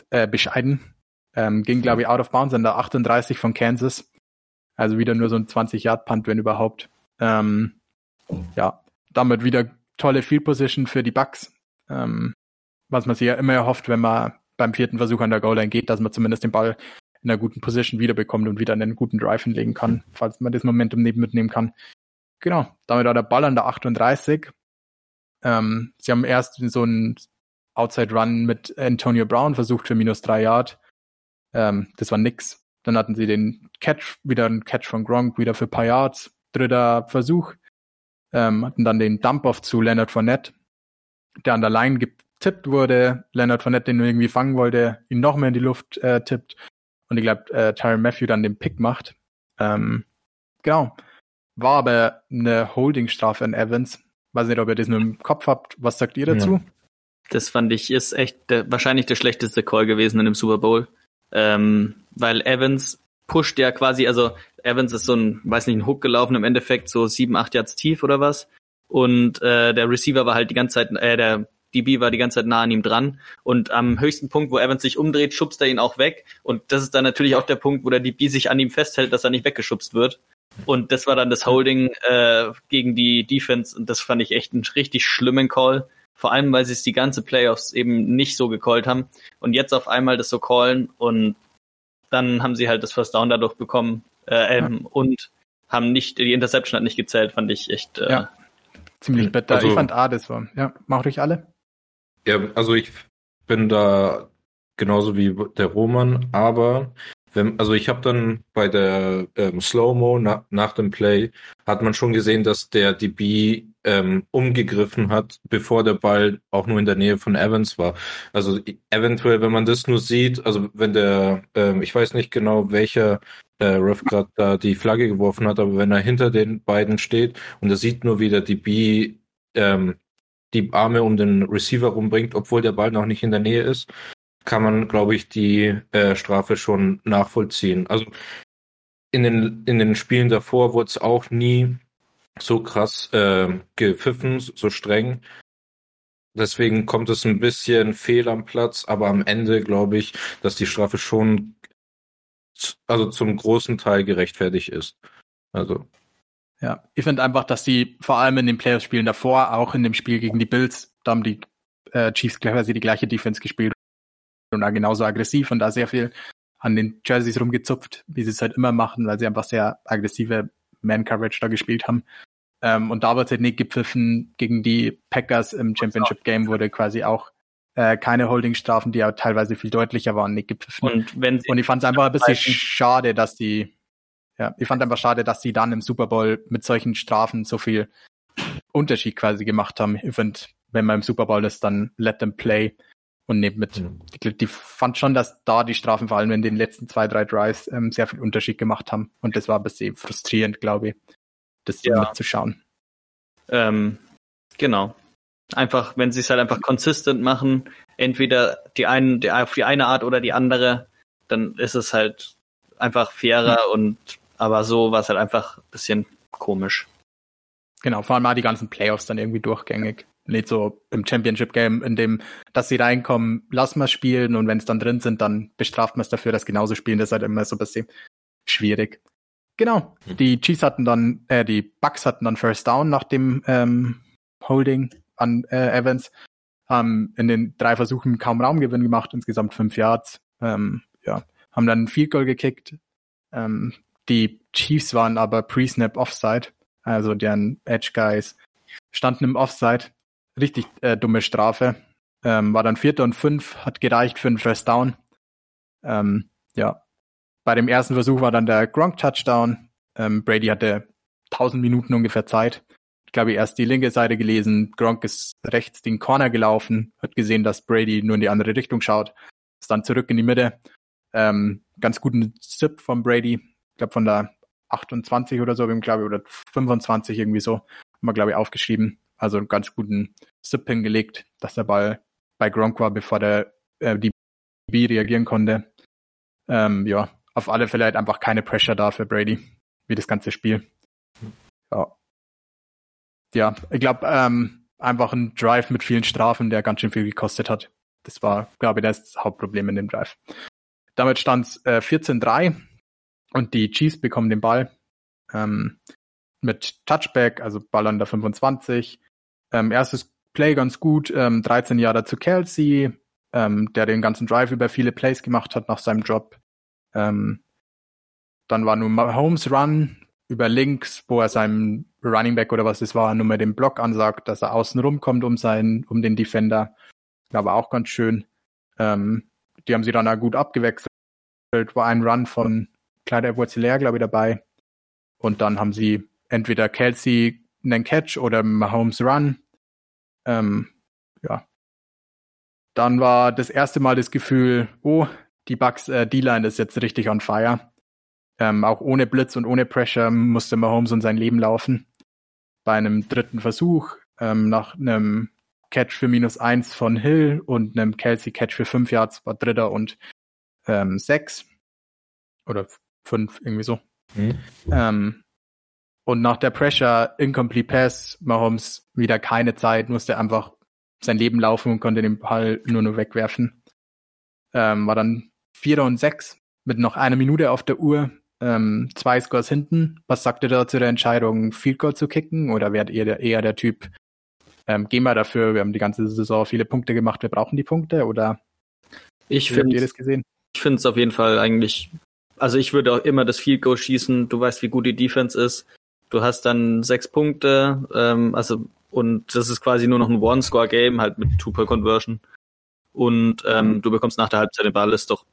Speaker 1: äh, bescheiden. Ähm, ging, glaube ich, out of bounds an der 38 von Kansas. Also wieder nur so ein 20-Yard-Punt, wenn überhaupt. Ähm, ja, damit wieder tolle Field Position für die Bucks. Ähm, was man sich ja immer erhofft, wenn man beim vierten Versuch an der Goal-Line geht, dass man zumindest den Ball in einer guten Position wiederbekommt und wieder einen guten Drive hinlegen kann, falls man das Momentum neben mitnehmen kann. Genau, damit war der Ball an der 38. Ähm, sie haben erst so einen Outside Run mit Antonio Brown versucht für minus drei Yard. Ähm, das war nix. Dann hatten sie den Catch, wieder einen Catch von Gronk, wieder für paar Yards. Dritter Versuch. Ähm, hatten dann den Dump-Off zu Leonard Fournette, der an der Line getippt wurde. Leonard Fournette, den irgendwie fangen wollte, ihn noch mehr in die Luft äh, tippt. Und ich glaube, äh, Tyron Matthew dann den Pick macht. Ähm, genau. War aber eine Holding-Strafe an Evans. Weiß nicht, ob ihr das nur im Kopf habt. Was sagt ihr dazu? Ja.
Speaker 2: Das fand ich ist echt der, wahrscheinlich der schlechteste Call gewesen in dem Super Bowl. Ähm, weil Evans pusht ja quasi, also Evans ist so ein, weiß nicht, ein Hook gelaufen, im Endeffekt so sieben, acht Yards tief oder was. Und äh, der Receiver war halt die ganze Zeit, äh, der DB war die ganze Zeit nah an ihm dran. Und am höchsten Punkt, wo Evans sich umdreht, schubst er ihn auch weg. Und das ist dann natürlich auch der Punkt, wo der DB sich an ihm festhält, dass er nicht weggeschubst wird. Und das war dann das Holding äh, gegen die Defense. Und das fand ich echt einen richtig schlimmen Call. Vor allem, weil sie es die ganze Playoffs eben nicht so gecallt haben. Und jetzt auf einmal das so callen und dann haben sie halt das First Down dadurch bekommen äh, ähm, ja. und haben nicht, die Interception hat nicht gezählt, fand ich echt. Äh, ja.
Speaker 1: Ziemlich bitter. Also, ich fand A, das war. Ja, macht euch alle.
Speaker 3: Ja, also ich bin da genauso wie der Roman, aber wenn, also ich habe dann bei der ähm, Slow-Mo na, nach dem Play hat man schon gesehen, dass der DB ähm, umgegriffen hat, bevor der Ball auch nur in der Nähe von Evans war. Also eventuell, wenn man das nur sieht, also wenn der, ähm, ich weiß nicht genau, welcher äh, Ref gerade da die Flagge geworfen hat, aber wenn er hinter den beiden steht und er sieht nur, wie der DB ähm, die Arme um den Receiver rumbringt, obwohl der Ball noch nicht in der Nähe ist, kann man, glaube ich, die äh, Strafe schon nachvollziehen. Also in den, in den Spielen davor wurde es auch nie so krass äh, gepfiffen, so streng. Deswegen kommt es ein bisschen fehl am Platz, aber am Ende glaube ich, dass die Strafe schon also zum großen Teil gerechtfertigt ist. Also
Speaker 1: Ja, ich finde einfach, dass die vor allem in den Playoffs-Spielen davor, auch in dem Spiel gegen die Bills, da haben die äh, Chiefs quasi die gleiche Defense gespielt und da genauso aggressiv und da sehr viel an den Jerseys rumgezupft, wie sie es halt immer machen, weil sie einfach sehr aggressive Man-Coverage da gespielt haben. Ähm, und da wird halt nicht gepfiffen gegen die Packers im Championship Game wurde quasi auch äh, keine Holding-Strafen, die ja teilweise viel deutlicher waren, nicht gepfiffen.
Speaker 2: Und wenn
Speaker 1: Und ich fand es einfach ein bisschen schade, dass die, ja, ich fand einfach schade, dass die dann im Super Bowl mit solchen Strafen so viel Unterschied quasi gemacht haben. Ich finde, wenn man im Super Bowl ist, dann let them play und nicht mit.
Speaker 3: Mhm.
Speaker 1: Die, die fand schon, dass da die Strafen vor allem in den letzten zwei, drei Drives ähm, sehr viel Unterschied gemacht haben. Und das war ein bisschen frustrierend, glaube ich, das
Speaker 2: Ja.
Speaker 1: mitzuschauen.
Speaker 2: Ähm, genau. Einfach, wenn sie es halt einfach consistent machen, entweder die einen, die, auf die eine Art oder die andere, dann ist es halt einfach fairer und aber so war es halt einfach ein bisschen komisch.
Speaker 1: Genau, vor allem mal die ganzen Playoffs dann irgendwie durchgängig. Nicht so im Championship Game, in dem, dass sie reinkommen, lassen wir spielen und wenn es dann drin sind, dann bestraft man es dafür, dass genauso spielen. Das ist halt immer so ein bisschen schwierig. Genau.
Speaker 3: Mhm.
Speaker 1: Die Chiefs hatten dann, äh, die Bucks hatten dann First Down nach dem ähm, Holding an äh, Evans. Haben in den drei Versuchen kaum Raumgewinn gemacht, insgesamt fünf Yards. Ähm, ja, haben dann ein Field Goal gekickt. Ähm, die Chiefs waren aber Pre-Snap Offside, also deren Edge Guys standen im Offside. Richtig äh, dumme Strafe. Ähm, war dann Vierter und Fünf, hat gereicht für einen First Down. Ähm, ja, bei dem ersten Versuch war dann der Gronk Touchdown. Ähm, Brady hatte 1000 Minuten ungefähr Zeit. Ich glaube, erst die linke Seite gelesen. Gronk ist rechts den Corner gelaufen, hat gesehen, dass Brady nur in die andere Richtung schaut, ist dann zurück in die Mitte. Ähm, ganz guten Zip von Brady. Ich glaube, von der 28 oder so, glaube ich, oder 25 irgendwie so, haben wir, glaube ich, aufgeschrieben. Also einen ganz guten Zip hingelegt, dass der Ball bei Gronk war, bevor der äh, die B reagieren konnte. Ähm, ja, auf alle Fälle halt einfach keine Pressure da für Brady, wie das ganze Spiel. Ja. Ja, ich glaube, ähm, einfach ein Drive mit vielen Strafen, der ganz schön viel gekostet hat. Das war, glaube ich, das Hauptproblem in dem Drive. Damit stand es äh, 14-3 und die Chiefs bekommen den Ball ähm, mit Touchback, also Ball an der 25. Ähm, erstes Play ganz gut, ähm, 13 Jahre zu Kelsey, ähm, der den ganzen Drive über viele Plays gemacht hat nach seinem Job. Ähm, dann war nur Mahomes Run über links, wo er seinem Running Back oder was es war, nur mal den Block ansagt, dass er außen rumkommt um seinen, um den Defender. War auch ganz schön. Ähm, die haben sie dann auch gut abgewechselt. War ein Run von Clyde edwards hilaire glaube ich, dabei. Und dann haben sie entweder Kelsey einen Catch oder Mahomes Run. Ähm, ja. Dann war das erste Mal das Gefühl, oh, die Bucks äh, D-Line ist jetzt richtig on fire. Ähm, auch ohne Blitz und ohne Pressure musste Mahomes um sein Leben laufen. Bei einem dritten Versuch, ähm, nach einem Catch für minus eins von Hill und einem Kelsey Catch für fünf Yards war dritter und ähm, sechs. Oder fünf, irgendwie so.
Speaker 3: Mhm.
Speaker 1: Ähm, und nach der Pressure Incomplete Pass, Mahomes wieder keine Zeit, musste einfach sein Leben laufen und konnte den Ball nur noch wegwerfen. Ähm, war dann Vierer und sechs mit noch einer Minute auf der Uhr, ähm, zwei Scores hinten. Was sagt ihr da zu der Entscheidung, Field Goal zu kicken? Oder wärt ihr eher der Typ, ähm, gehen wir dafür, wir haben die ganze Saison viele Punkte gemacht, wir brauchen die Punkte? Oder
Speaker 2: Ich
Speaker 1: wie habt ihr
Speaker 2: finde
Speaker 1: das gesehen?
Speaker 2: ich finde es auf jeden Fall eigentlich, also ich würde auch immer das Field Goal schießen. Du weißt, wie gut die Defense ist. Du hast dann sechs Punkte, ähm, also und das ist quasi nur noch ein One-Score-Game, halt mit Two-Point-Conversion. Und ähm, du bekommst nach der Halbzeit den Ball, ist doch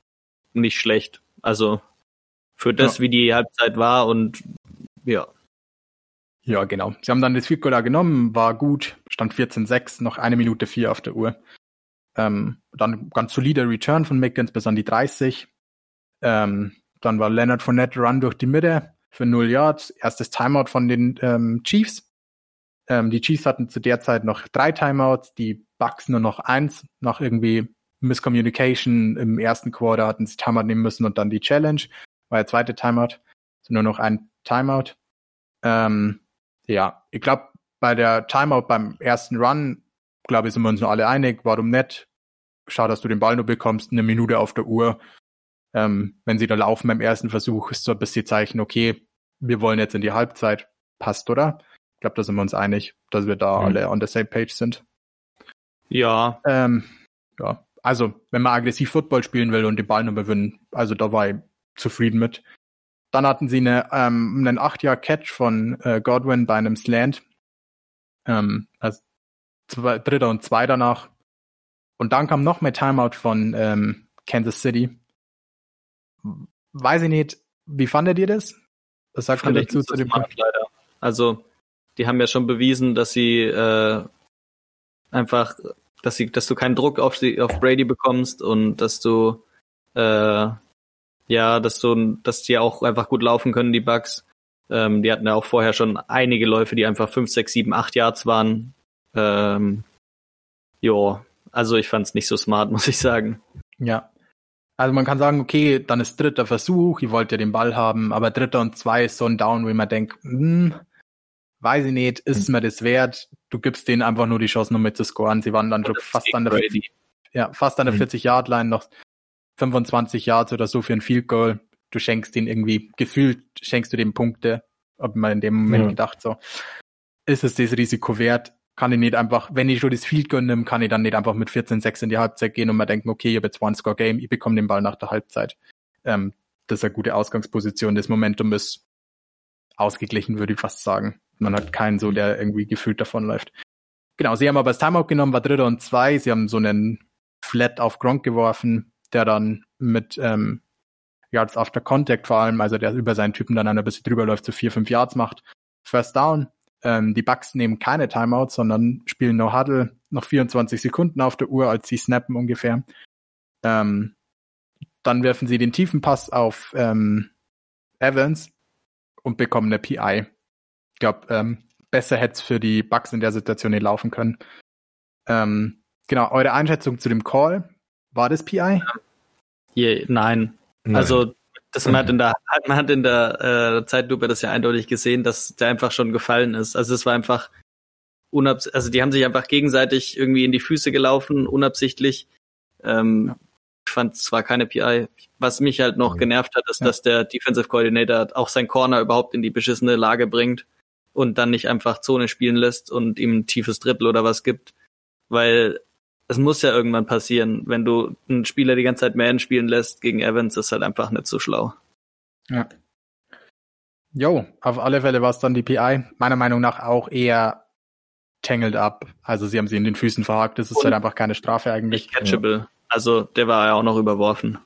Speaker 2: nicht schlecht. Also für das,
Speaker 1: Ja.
Speaker 2: wie die Halbzeit war und ja.
Speaker 1: Ja, genau. Sie haben dann das Field da genommen, war gut, stand 14-6, noch eine Minute vier auf der Uhr. Ähm, dann ganz solider Return von Mickens bis an die 30. Ähm, dann war Leonard Fournette Run durch die Mitte für 0 Yards. Erstes Timeout von den ähm, Chiefs. Ähm, die Chiefs hatten zu der Zeit noch drei Timeouts, die Bucks nur noch eins. Nach irgendwie Miscommunication im ersten Quarter hatten sie Timeout nehmen müssen und dann die Challenge. War der zweite Timeout. Also nur noch ein Timeout. Ähm, ja, ich glaube, bei der Timeout beim ersten Run, glaube ich, sind wir uns nur alle einig. Warum nicht? Schau, dass du den Ball nur bekommst, eine Minute auf der Uhr. Ähm, wenn sie da laufen beim ersten Versuch, ist so ein bisschen Zeichen, okay, wir wollen jetzt in die Halbzeit. passt, oder? Ich glaube, da sind wir uns einig, dass wir da
Speaker 3: Mhm.
Speaker 1: alle on the same page sind.
Speaker 2: Ja,
Speaker 1: Ähm, ja, also wenn man aggressiv Football spielen will und den Ball nur gewinnen, also da war ich zufrieden mit. Dann hatten sie eine, ähm, einen 8-Jahr-Catch von äh, Godwin bei einem Slant. Ähm, also zwei, dritter und zwei danach. Und dann kam noch mehr Timeout von ähm, Kansas City. Weiß ich nicht, wie fandet ihr das? Was sagt
Speaker 2: ich
Speaker 1: dazu zu dem
Speaker 2: leider. Also, die haben ja schon bewiesen, dass sie äh, einfach, dass sie, dass du keinen Druck auf, sie, auf Brady bekommst und dass du äh, ja, dass du, dass die auch einfach gut laufen können, die Bugs. Ähm, die hatten ja auch vorher schon einige Läufe, die einfach 5, 6, 7, 8 Yards waren. Ähm, jo, also ich fand's nicht so smart, [LAUGHS] muss ich sagen.
Speaker 1: Ja. Also man kann sagen, okay, dann ist dritter Versuch, ihr wollt ja den Ball haben, aber dritter und zwei ist so ein Down, wo man denkt, hm, weiß ich nicht, ist mir das wert? Du gibst denen einfach nur die Chance, noch mit zu scoren. Sie waren dann schon fast an der,
Speaker 2: Brady.
Speaker 1: ja, fast an der
Speaker 3: Mhm.
Speaker 1: 40-Yard-Line, noch 25 Yards oder so für ein Field Goal. Du schenkst denen irgendwie, gefühlt schenkst du dem Punkte, ob man in dem Moment
Speaker 3: Ja.
Speaker 1: gedacht so, ist es das Risiko wert? Kann ich nicht einfach, wenn ich schon das Field Goal nehme, kann ich dann nicht einfach mit 14-6 in die Halbzeit gehen und mal denken, okay, ich habe jetzt One-Score-Game, ich bekomme den Ball nach der Halbzeit. Ähm, das ist eine gute Ausgangsposition. Das Momentum ist ausgeglichen, würde ich fast sagen. Man hat keinen so, der irgendwie gefühlt davonläuft. Genau, sie haben aber das Timeout genommen, war dritter und zwei. Sie haben so einen Flat auf Gronk geworfen, der dann mit ähm, Yards after Contact vor allem, also der über seinen Typen dann ein bisschen drüber läuft, so vier, fünf Yards macht. First down. Ähm, die Bucks nehmen keine Timeouts, sondern spielen No Huddle, noch 24 Sekunden auf der Uhr, als sie snappen ungefähr. Ähm, dann werfen sie den tiefen Pass auf ähm, Evans und bekommen eine PI. Ich glaube, ähm, besser hätte es für die Bucks in der Situation nicht laufen können. Ähm, genau, eure Einschätzung zu dem Call. War das PI?
Speaker 2: Je, nein.
Speaker 3: Nein.
Speaker 2: Also das man hat in der [LAUGHS] [LAUGHS] man hat in der äh, Zeitlupe das ja eindeutig gesehen, dass der einfach schon gefallen ist. Also es war einfach unabs also die haben sich einfach gegenseitig irgendwie in die Füße gelaufen, unabsichtlich. Ähm,
Speaker 1: Ja.
Speaker 2: Ich fand es war keine PI. Was mich halt noch
Speaker 3: Mhm.
Speaker 2: genervt hat, ist,
Speaker 1: Ja.
Speaker 2: dass der Defensive Coordinator auch sein Corner überhaupt in die beschissene Lage bringt und dann nicht einfach Zone spielen lässt und ihm ein tiefes Drittel oder was gibt, weil es muss ja irgendwann passieren, wenn du einen Spieler die ganze Zeit Man spielen lässt gegen Evans, ist halt einfach nicht so schlau.
Speaker 1: Ja. Jo, auf alle Fälle war es dann die PI. Meiner Meinung nach auch eher tangled up. Also sie haben sie in den Füßen verhakt. Das ist
Speaker 2: Und-
Speaker 1: halt einfach keine Strafe eigentlich.
Speaker 2: Nicht catchable. Also der war ja auch noch überworfen.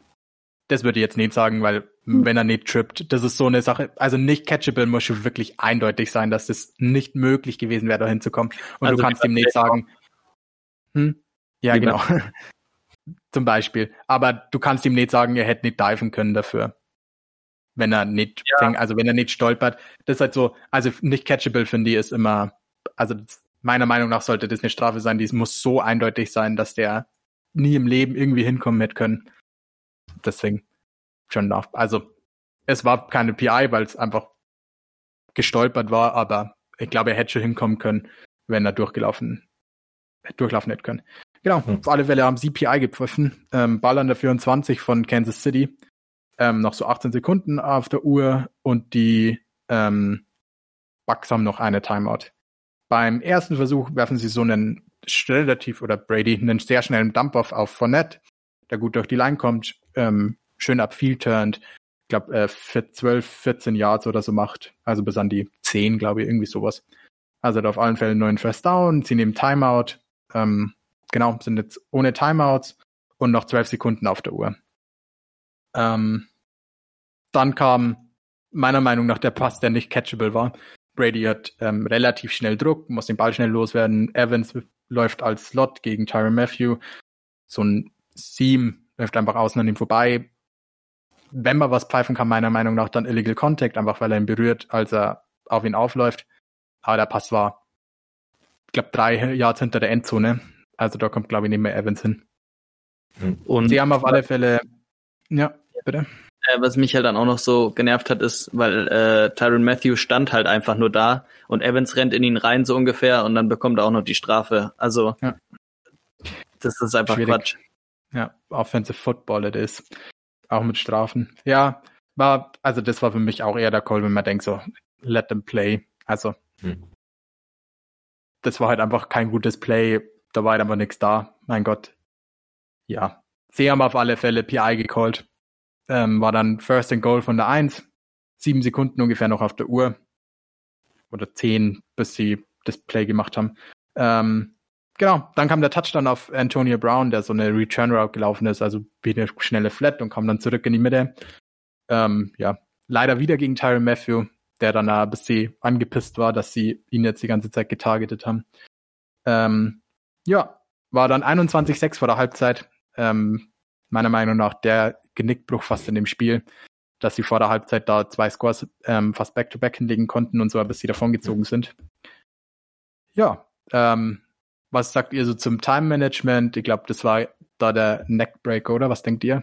Speaker 1: Das würde ich jetzt nicht sagen, weil wenn er nicht trippt, das ist so eine Sache. Also nicht catchable muss schon wirklich eindeutig sein, dass es nicht möglich gewesen wäre, da hinzukommen. Und
Speaker 2: Also
Speaker 1: du kannst ihm nicht sagen, hm? Ja,
Speaker 2: Wie
Speaker 1: genau. [LAUGHS] Zum Beispiel. Aber du kannst ihm nicht sagen, er hätte nicht diven können dafür. Wenn er nicht
Speaker 2: Ja.
Speaker 1: fängt, also wenn er nicht stolpert. Das ist halt so, also nicht catchable finde ich ist immer, also das, meiner Meinung nach sollte das eine Strafe sein, die muss so eindeutig sein, dass der nie im Leben irgendwie hinkommen hätte können. Deswegen schon nach. Also es war keine PI, weil es einfach gestolpert war, aber ich glaube, er hätte schon hinkommen können, wenn er durchgelaufen, durchlaufen hätte können. Genau,
Speaker 3: Hm.
Speaker 1: auf alle Fälle haben sie PI gepfiffen. Ähm, Ball an der 24 von Kansas City. Ähm, noch so 18 Sekunden auf der Uhr und die ähm, Bucks haben noch eine Timeout. Beim ersten Versuch werfen sie so einen relativ, oder Brady, einen sehr schnellen Dump-Off auf Fournette, der gut durch die Line kommt, ähm, schön upfield turnt, ich glaube, äh, für 12, 14 Yards oder so macht. Also bis an die 10, glaube ich, irgendwie sowas. Also hat auf allen Fällen neuen First Down, sie nehmen Timeout, ähm, genau, sind jetzt ohne Timeouts und noch 12 Sekunden auf der Uhr. Ähm, dann kam meiner Meinung nach der Pass, der nicht catchable war. Brady hat ähm, relativ schnell Druck, muss den Ball schnell loswerden. Evans läuft als Slot gegen Tyron Matthew. So ein Seam läuft einfach außen an ihm vorbei. Wenn man was pfeifen kann, meiner Meinung nach, dann Illegal Contact, einfach weil er ihn berührt, als er auf ihn aufläuft. Aber der Pass war, ich glaube, drei Yards hinter der Endzone. Also da kommt, glaube ich, nicht mehr Evans hin.
Speaker 2: Und
Speaker 1: Sie haben auf alle Fälle, ja, bitte.
Speaker 2: äh, was mich halt dann auch noch so genervt hat, ist, weil äh, Tyron Matthew stand halt einfach nur da und Evans rennt in ihn rein so ungefähr und dann bekommt er auch noch die Strafe. Also
Speaker 1: Ja.
Speaker 2: das ist einfach
Speaker 1: Schwierig.
Speaker 2: Quatsch.
Speaker 1: Ja, Offensive Football it is. Auch mit Strafen. Ja, war, also das war für mich auch eher der Call, wenn man denkt so, let them play. Also, hm. das war halt einfach kein gutes Play. Da war halt einfach nichts da. Mein Gott. Ja. Sie haben auf alle Fälle PI gecallt. Ähm, war dann First and Goal von der 1. Sieben Sekunden ungefähr noch auf der Uhr. Oder zehn, bis sie das Play gemacht haben. Ähm, genau, dann kam der Touchdown auf Antonio Brown, der so eine Return Route gelaufen ist, also wie eine schnelle Flat und kam dann zurück in die Mitte. Ähm, ja, leider wieder gegen Tyron Matthew, der dann ein bisschen angepisst war, dass sie ihn jetzt die ganze Zeit getargetet haben. Ähm, ja, war dann 21-6 vor der Halbzeit. Ähm, meiner Meinung nach der Genickbruch fast in dem Spiel, dass sie vor der Halbzeit da zwei Scores ähm, fast back-to-back -back hinlegen konnten und so, bis sie davongezogen sind. Ja, ähm, was sagt ihr so zum Time Management? Ich glaube, das war da der Neckbreaker, oder? Was denkt ihr?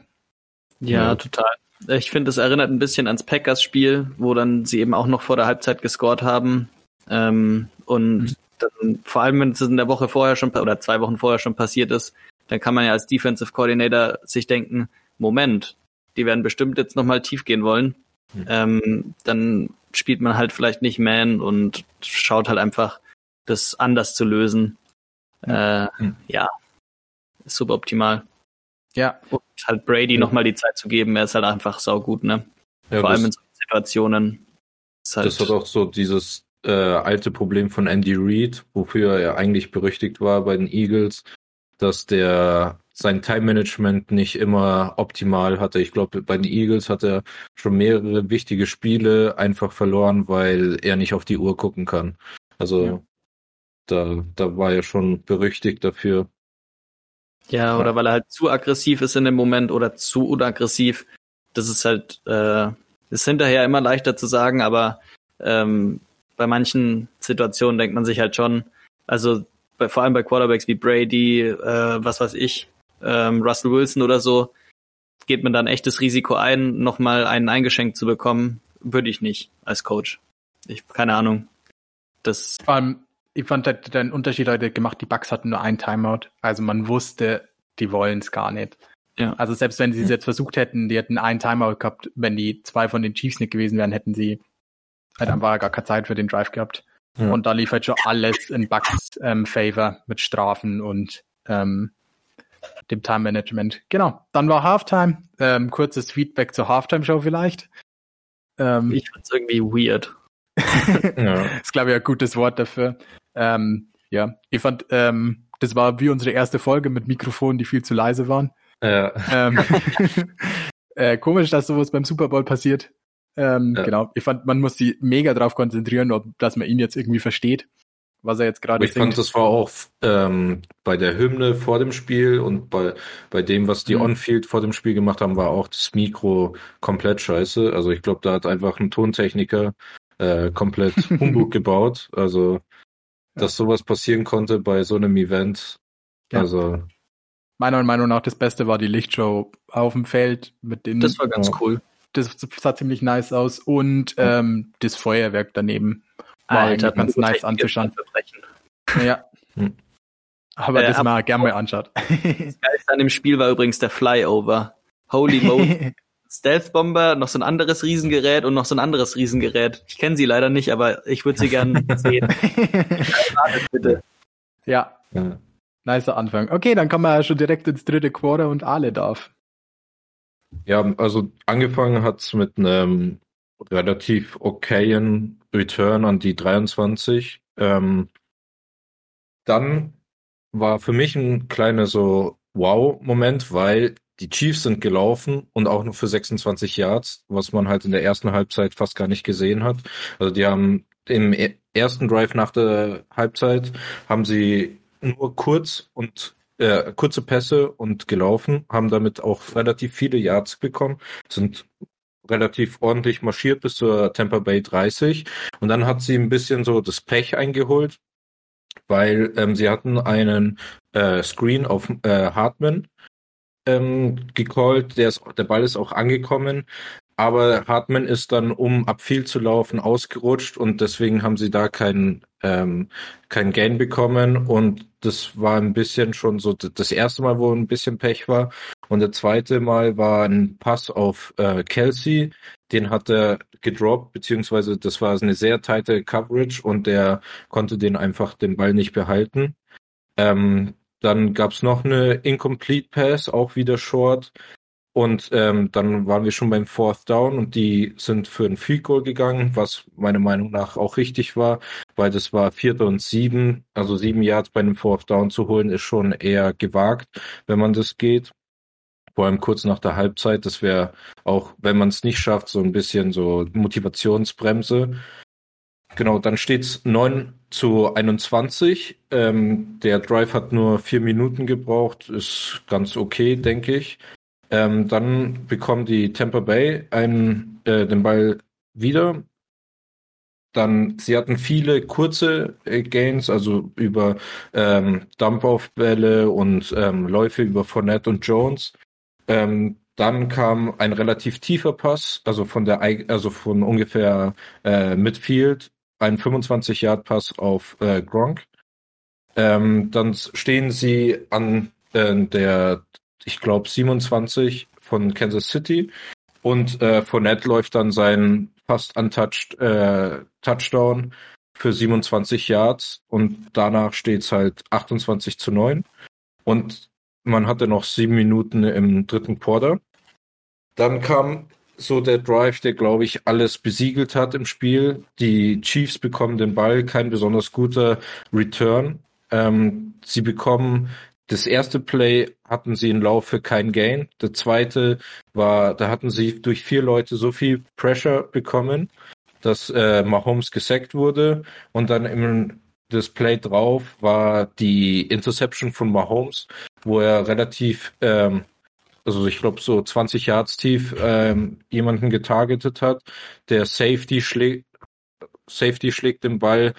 Speaker 2: Ja, ja. total. Ich finde, es erinnert ein bisschen ans Packers-Spiel, wo dann sie eben auch noch vor der Halbzeit gescored haben. Ähm, und mhm. dann, vor allem, wenn es in der Woche vorher schon oder zwei Wochen vorher schon passiert ist, dann kann man ja als Defensive Coordinator sich denken, Moment, die werden bestimmt jetzt nochmal tief gehen wollen. Mhm. Ähm, dann spielt man halt vielleicht nicht Man und schaut halt einfach, das anders zu lösen. Äh. Ja, suboptimal. Ja. Und halt Brady mhm. nochmal die Zeit zu geben, er ist halt einfach saugut, ne? Ja, Vor allem in solchen Situationen.
Speaker 3: Halt das hat auch so dieses äh, alte Problem von Andy Reid, wofür er eigentlich berüchtigt war bei den Eagles, dass der sein Time-Management nicht immer optimal hatte. Ich glaube, bei den Eagles hat er schon mehrere wichtige Spiele einfach verloren, weil er nicht auf die Uhr gucken kann. Also ja. Da, da war er schon berüchtigt dafür.
Speaker 2: Ja, oder ja. weil er halt zu aggressiv ist in dem Moment oder zu unaggressiv. Das ist halt, äh, ist hinterher immer leichter zu sagen, aber ähm, bei manchen Situationen denkt man sich halt schon, also bei, vor allem bei Quarterbacks wie Brady, äh, was weiß ich, ähm, Russell Wilson oder so, geht man dann echtes Risiko ein, nochmal einen eingeschenkt zu bekommen, würde ich nicht als Coach. Ich, keine Ahnung. Das.
Speaker 1: Vor allem, ich fand halt den Unterschied heute gemacht, die Bugs hatten nur ein Timeout. Also man wusste, die wollen es gar nicht. Ja. Also selbst wenn sie es jetzt versucht hätten, die hätten einen Timeout gehabt, wenn die zwei von den Chiefs nicht gewesen wären, hätten sie halt einfach gar keine Zeit für den Drive gehabt. Ja. Und da lief halt schon alles in Bugs ähm, Favor mit Strafen und ähm, dem Time Management. Genau. Dann war Halftime. Ähm, kurzes Feedback zur Halftime Show vielleicht.
Speaker 2: Ähm, ich fand's irgendwie weird. [LAUGHS]
Speaker 1: ja. Ist glaube ich ein gutes Wort dafür. Ähm, ja, ich fand, ähm, das war wie unsere erste Folge mit Mikrofonen, die viel zu leise waren. Ja. Ähm, [LAUGHS] äh, komisch, dass sowas beim Super Bowl passiert. Ähm, ja. Genau. Ich fand, man muss sich mega drauf konzentrieren, ob, dass man ihn jetzt irgendwie versteht was er jetzt gerade
Speaker 3: Ich fand, das war auch ähm, bei der Hymne vor dem Spiel und bei, bei dem, was die mhm. On-Field vor dem Spiel gemacht haben, war auch das Mikro komplett scheiße. Also ich glaube, da hat einfach ein Tontechniker äh, komplett [LAUGHS] Humbug gebaut. Also, dass sowas passieren konnte bei so einem Event. Ja. Also.
Speaker 1: Meiner Meinung nach das Beste war die Lichtshow auf dem Feld mit den.
Speaker 2: Das war ganz
Speaker 1: ja.
Speaker 2: cool.
Speaker 1: Das sah ziemlich nice aus und ähm, das Feuerwerk daneben. War Alter, ganz nice anzuschauen. Ja. Hm. Aber äh, das mal gerne mal anschaut. Das
Speaker 2: Geilste an dem Spiel war übrigens der Flyover. Holy [LAUGHS] moly. Stealth Bomber, noch so ein anderes Riesengerät und noch so ein anderes Riesengerät. Ich kenne sie leider nicht, aber ich würde sie gerne [LAUGHS] sehen.
Speaker 1: bitte. Ja. ja. Nicer Anfang. Okay, dann kommen wir ja schon direkt ins dritte Quarter und alle darf.
Speaker 3: Ja, also angefangen hat's mit einem relativ okayen Return an die 23. Ähm, dann war für mich ein kleiner so Wow-Moment, weil die Chiefs sind gelaufen und auch nur für 26 Yards, was man halt in der ersten Halbzeit fast gar nicht gesehen hat. Also die haben im e-, ersten Drive nach der Halbzeit haben sie nur kurz und äh, kurze Pässe und gelaufen, haben damit auch relativ viele Yards bekommen, sind relativ ordentlich marschiert bis zur Tampa Bay 30 und dann hat sie ein bisschen so das Pech eingeholt, weil ähm, sie hatten einen äh, Screen auf äh, Hartman ähm, gecallt, der, ist, der Ball ist auch angekommen, aber Hartman ist dann, um ab viel zu laufen, ausgerutscht. Und deswegen haben sie da keinen ähm, kein Gain bekommen. Und das war ein bisschen schon so das erste Mal, wo ein bisschen Pech war. Und das zweite Mal war ein Pass auf äh, Kelsey, den hat er gedroppt, beziehungsweise das war eine sehr tighte Coverage. Und der konnte den einfach den Ball nicht behalten. Ähm, dann gab's noch eine Incomplete Pass, auch wieder Short. Und ähm, dann waren wir schon beim Fourth Down und die sind für ein Field Goal gegangen, was meiner Meinung nach auch richtig war, weil das war Vierter und Sieben, also sieben Yards bei einem Fourth Down zu holen, ist schon eher gewagt, wenn man das geht. Vor allem kurz nach der Halbzeit, das wäre auch, wenn man es nicht schafft, so ein bisschen so Motivationsbremse. Genau, dann steht's 9 zu 21. Ähm, der Drive hat nur vier Minuten gebraucht, ist ganz okay, denke ich. Ähm, dann bekommen die Tampa Bay einen, äh, den Ball wieder. Dann, sie hatten viele kurze äh, Gains, also über ähm, Dump-Off-Bälle und ähm, Läufe über Fournette und Jones. Ähm, dann kam ein relativ tiefer Pass, also von der, also von ungefähr äh, Midfield, ein 25-Yard-Pass auf äh, Gronk. Ähm, dann stehen sie an äh, der ich glaube, 27 von Kansas City. Und äh, Fournette läuft dann seinen fast untouched äh, Touchdown für 27 Yards und danach steht's halt 28 zu 9. Und man hatte noch sieben Minuten im dritten Quarter. Dann kam so der Drive, der, glaube ich, alles besiegelt hat im Spiel. Die Chiefs bekommen den Ball, kein besonders guter Return. Ähm, sie bekommen das erste Play hatten sie im Laufe kein Gain. Der zweite war, da hatten sie durch vier Leute so viel Pressure bekommen, dass äh, Mahomes gesackt wurde. Und dann im das Play drauf war die Interception von Mahomes, wo er relativ, ähm, also ich glaube so 20 Yards tief ähm, jemanden getargetet hat. Der Safety schlägt, Safety schlägt den Ball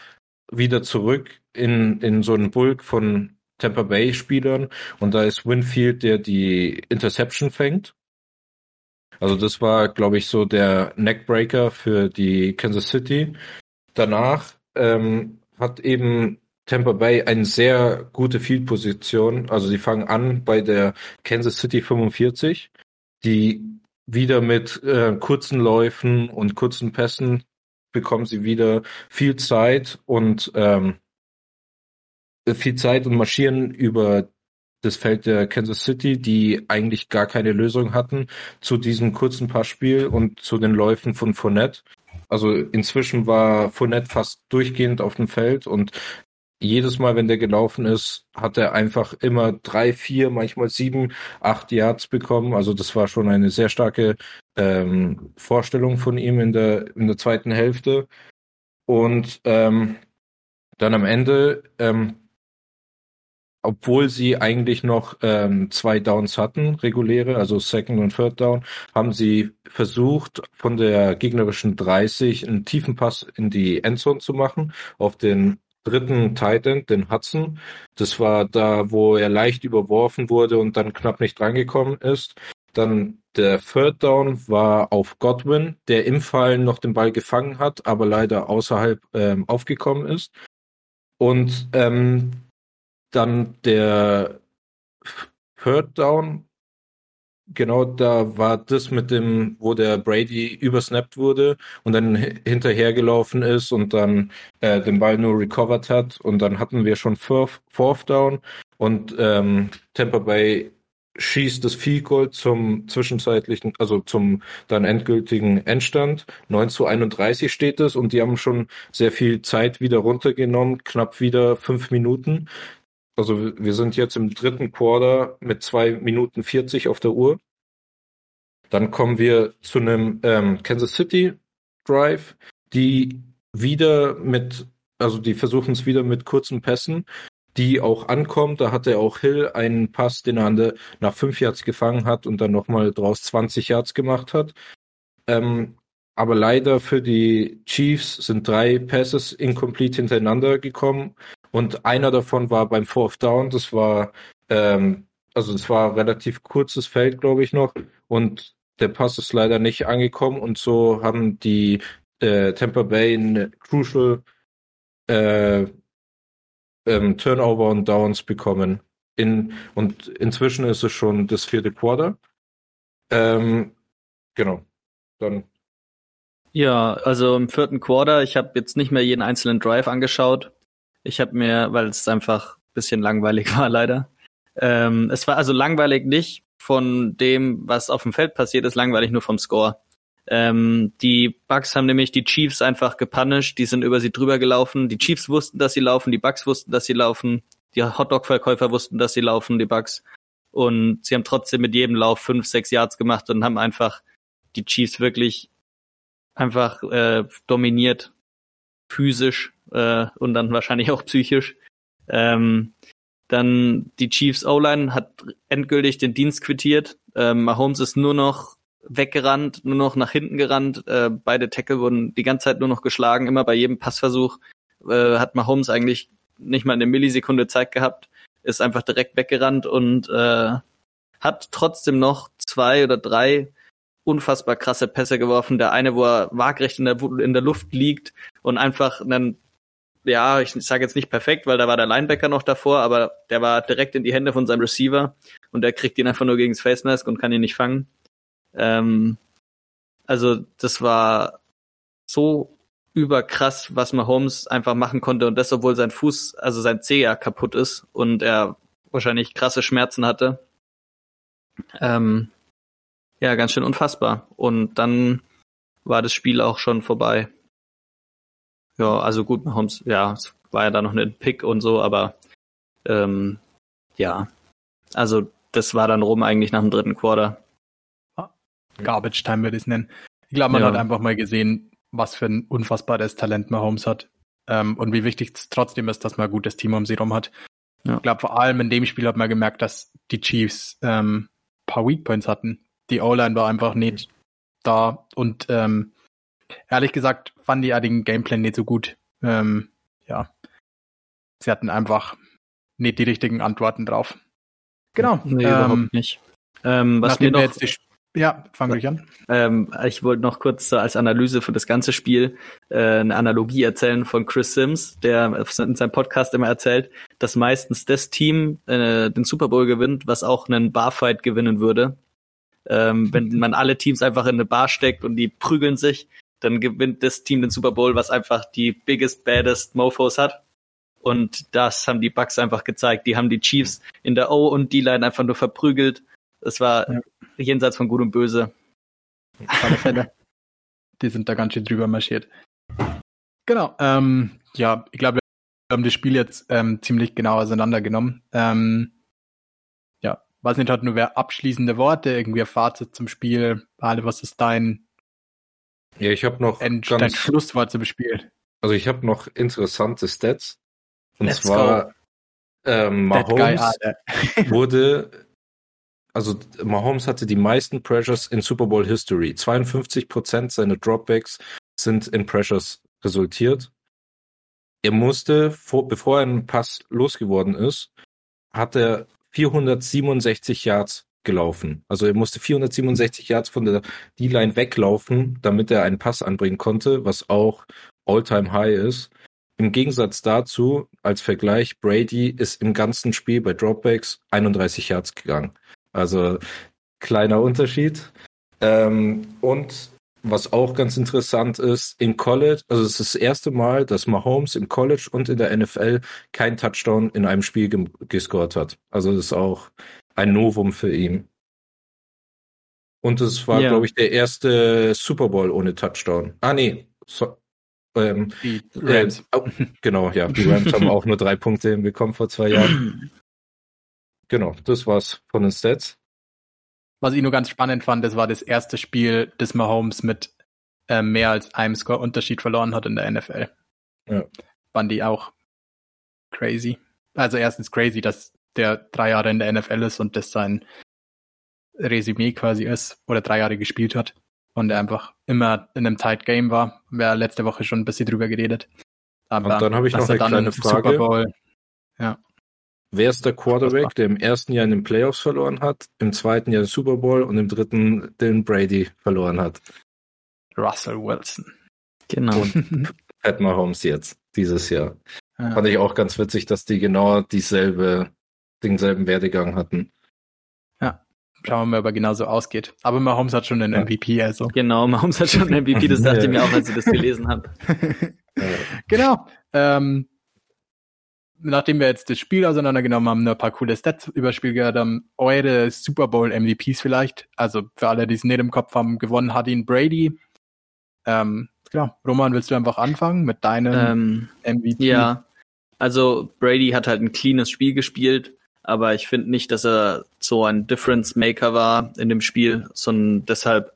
Speaker 3: wieder zurück in, in so einen Bulk von Tampa Bay Spielern und da ist Winfield, der die Interception fängt. Also das war, glaube ich, so der Neckbreaker für die Kansas City. Danach ähm, hat eben Tampa Bay eine sehr gute Field-Position. Also sie fangen an bei der Kansas City 45, die wieder mit äh, kurzen Läufen und kurzen Pässen bekommen sie wieder viel Zeit und ähm, viel Zeit und marschieren über das Feld der Kansas City, die eigentlich gar keine Lösung hatten zu diesem kurzen Passspiel und zu den Läufen von Fournette. Also inzwischen war Fournette fast durchgehend auf dem Feld und jedes Mal, wenn der gelaufen ist, hat er einfach immer drei, vier, manchmal sieben, acht Yards bekommen. Also das war schon eine sehr starke ähm, Vorstellung von ihm in der in der zweiten Hälfte. Und ähm, dann am Ende ähm, obwohl sie eigentlich noch ähm, zwei Downs hatten, reguläre, also Second und Third Down, haben sie versucht, von der gegnerischen 30 einen tiefen Pass in die Endzone zu machen, auf den dritten Titan, den Hudson. Das war da, wo er leicht überworfen wurde und dann knapp nicht drangekommen ist. Dann der Third Down war auf Godwin, der im Fallen noch den Ball gefangen hat, aber leider außerhalb ähm, aufgekommen ist. Und ähm, dann der Third Down, genau da war das mit dem, wo der Brady übersnappt wurde und dann hinterhergelaufen ist und dann äh, den Ball nur recovered hat und dann hatten wir schon Fourth, Down und ähm, Tampa Bay schießt das Field Goal zum zwischenzeitlichen, also zum dann endgültigen Endstand. 9 zu 31 steht es und die haben schon sehr viel Zeit wieder runtergenommen, knapp wieder fünf Minuten. Also wir sind jetzt im dritten Quarter mit zwei Minuten 40 auf der Uhr. Dann kommen wir zu einem ähm, Kansas City Drive, die wieder mit, also die versuchen es wieder mit kurzen Pässen, die auch ankommt. Da hatte auch Hill einen Pass, den er nach fünf Yards gefangen hat und dann nochmal draus 20 Yards gemacht hat. Ähm, aber leider für die Chiefs sind drei Passes incomplete hintereinander gekommen und einer davon war beim Fourth Down. Das war, ähm, also es war relativ kurzes Feld, glaube ich noch. Und der Pass ist leider nicht angekommen. Und so haben die äh, Tampa Bay eine crucial äh, ähm, Turnover und Downs bekommen. In, und inzwischen ist es schon das vierte Quarter. Ähm, genau. Dann
Speaker 2: Ja, also im vierten Quarter, ich habe jetzt nicht mehr jeden einzelnen Drive angeschaut. Ich habe mir, weil es einfach ein bisschen langweilig [LAUGHS] war leider. Ähm, es war also langweilig nicht von dem, was auf dem Feld passiert ist, langweilig nur vom Score. Ähm, die Bucks haben nämlich die Chiefs einfach gepunished, die sind über sie drüber gelaufen. Die Chiefs wussten, dass sie laufen, die Bucks wussten, dass sie laufen, die Hotdog-Verkäufer wussten, dass sie laufen, die Bucks. Und sie haben trotzdem mit jedem Lauf fünf, sechs Yards gemacht und haben einfach die Chiefs wirklich einfach äh, dominiert, physisch äh, und dann wahrscheinlich auch psychisch. Ähm, dann die Chiefs O-Line hat endgültig den Dienst quittiert. Ähm, Mahomes ist nur noch weggerannt, nur noch nach hinten gerannt. Äh, beide Tackle wurden die ganze Zeit nur noch geschlagen. Immer bei jedem Passversuch äh, hat Mahomes eigentlich nicht mal eine Millisekunde Zeit gehabt, ist einfach direkt weggerannt und äh, hat trotzdem noch zwei oder drei unfassbar krasse Pässe geworfen. Der eine, wo er waagrecht in der, in der Luft liegt und einfach einen, ja, ich sage jetzt nicht perfekt, weil da war der Linebacker noch davor, aber der war direkt in die Hände von seinem Receiver und der kriegt ihn einfach nur gegen das Face Mask und kann ihn nicht fangen. Ähm, also das war so überkrass, was Mahomes einfach machen konnte und das, obwohl sein Fuß, also sein Zeh ja kaputt ist und er wahrscheinlich krasse Schmerzen hatte. Ähm, ja, ganz schön unfassbar. Und dann war das Spiel auch schon vorbei. Ja, also gut, Mahomes, ja, es war ja da noch ein Pick und so, aber ähm, ja, also das war dann rum eigentlich nach dem dritten Quarter.
Speaker 1: Garbage Time würde ich es nennen. Ich glaube, man ja. hat einfach mal gesehen, was für ein unfassbares Talent Mahomes hat ähm, und wie wichtig es trotzdem ist, dass man ein gutes Team um sie rum hat. Ja. Ich glaube, vor allem in dem Spiel hat man gemerkt, dass die Chiefs ähm, paar Weak Points hatten. Die O-Line war einfach nicht da und ähm, ehrlich gesagt fand die ja den Gameplan nicht so gut. Ähm, ja, sie hatten einfach nicht die richtigen Antworten drauf. Genau.
Speaker 2: Nee, ähm, überhaupt nicht. Ähm, was mir noch, jetzt die,
Speaker 1: ja, fangen wir an.
Speaker 2: Ähm, ich wollte noch kurz so als Analyse für das ganze Spiel äh, eine Analogie erzählen von Chris Sims, der in seinem Podcast immer erzählt, dass meistens das Team äh, den Super Bowl gewinnt, was auch einen Barfight gewinnen würde. Ähm, wenn man alle Teams einfach in eine Bar steckt und die prügeln sich, dann gewinnt das Team den Super Bowl, was einfach die biggest, baddest Mofos hat. Und das haben die Bucks einfach gezeigt. Die haben die Chiefs in der O und D-Line einfach nur verprügelt. Es war ja jenseits von Gut und Böse.
Speaker 1: Alle. Die sind da ganz schön drüber marschiert. Genau. Ähm, ja, ich glaube, wir haben das Spiel jetzt ähm, ziemlich genau auseinandergenommen. Ähm, ja, weiß nicht, hat nur wer abschließende Worte, irgendwie ein Fazit zum Spiel. Ale, was ist dein,
Speaker 3: ja, ich habe noch
Speaker 1: End, ganz, dein Schlusswort zum Spiel?
Speaker 3: Also ich habe noch interessante Stats. Und Let's zwar ähm, Mahomes [LAUGHS] wurde also Mahomes hatte die meisten Pressures in Super Bowl History. 52 Prozent seiner Dropbacks sind in Pressures resultiert. Er musste, vor, bevor er ein Pass losgeworden ist, hat er 467 Yards gelaufen. Also er musste 467 Yards von der D-Line weglaufen, damit er einen Pass anbringen konnte, was auch All-Time High ist. Im Gegensatz dazu, als Vergleich, Brady ist im ganzen Spiel bei Dropbacks 31 Yards gegangen. Also kleiner Unterschied. Ähm, und was auch ganz interessant ist, im College, also es ist das erste Mal, dass Mahomes im College und in der NFL kein Touchdown in einem Spiel ge gescored hat. Also das ist auch ein Novum für ihn. Und es war, ja. glaube ich, der erste Super Bowl ohne Touchdown. Ah, nee. So, ähm, die Rams. Äh, oh, genau, ja. Die Rams haben auch nur drei Punkte bekommen vor zwei Jahren. [CLEARS THROAT] Genau, das war's von den Stats.
Speaker 1: Was ich nur ganz spannend fand, das war das erste Spiel, das Mahomes mit äh, mehr als einem Score-Unterschied verloren hat in der NFL. Ja. Fand die auch crazy. Also erstens crazy, dass der drei Jahre in der NFL ist und das sein Resümee quasi ist oder drei Jahre gespielt hat und er einfach immer in einem Tight Game war. Wir letzte Woche schon ein bisschen drüber geredet.
Speaker 3: Aber und dann habe ich noch eine kleine Frage. Bowl,
Speaker 1: ja.
Speaker 3: Wer ist der Quarterback, der im ersten Jahr in den Playoffs verloren hat, im zweiten Jahr den Super Bowl und im dritten den Brady verloren hat?
Speaker 1: Russell Wilson.
Speaker 3: Genau. Und Pat Mahomes jetzt, dieses Jahr. Ja. Fand ich auch ganz witzig, dass die genau dieselbe, denselben Werdegang hatten.
Speaker 1: Ja, Schauen wir mal, ob er genauso ausgeht. Aber Mahomes hat schon einen
Speaker 3: Ja.
Speaker 1: MVP, also.
Speaker 2: Genau, Mahomes hat schon einen MVP, das [LAUGHS] dachte ich mir auch, als ich das gelesen habe. [LAUGHS]
Speaker 1: Genau. Ähm, nachdem wir jetzt das Spiel auseinandergenommen haben, nur ein paar coole Stats über das Spiel gehört haben, eure Super Bowl MVPs vielleicht, also für alle, die es nicht im Kopf haben, gewonnen hat ihn Brady. Ähm, klar, Roman, willst du einfach anfangen mit deinem
Speaker 2: Ähm,
Speaker 1: MVP?
Speaker 2: ja, also Brady hat halt ein cleanes Spiel gespielt, aber ich finde nicht, dass er so ein Difference Maker war in dem Spiel, sondern deshalb,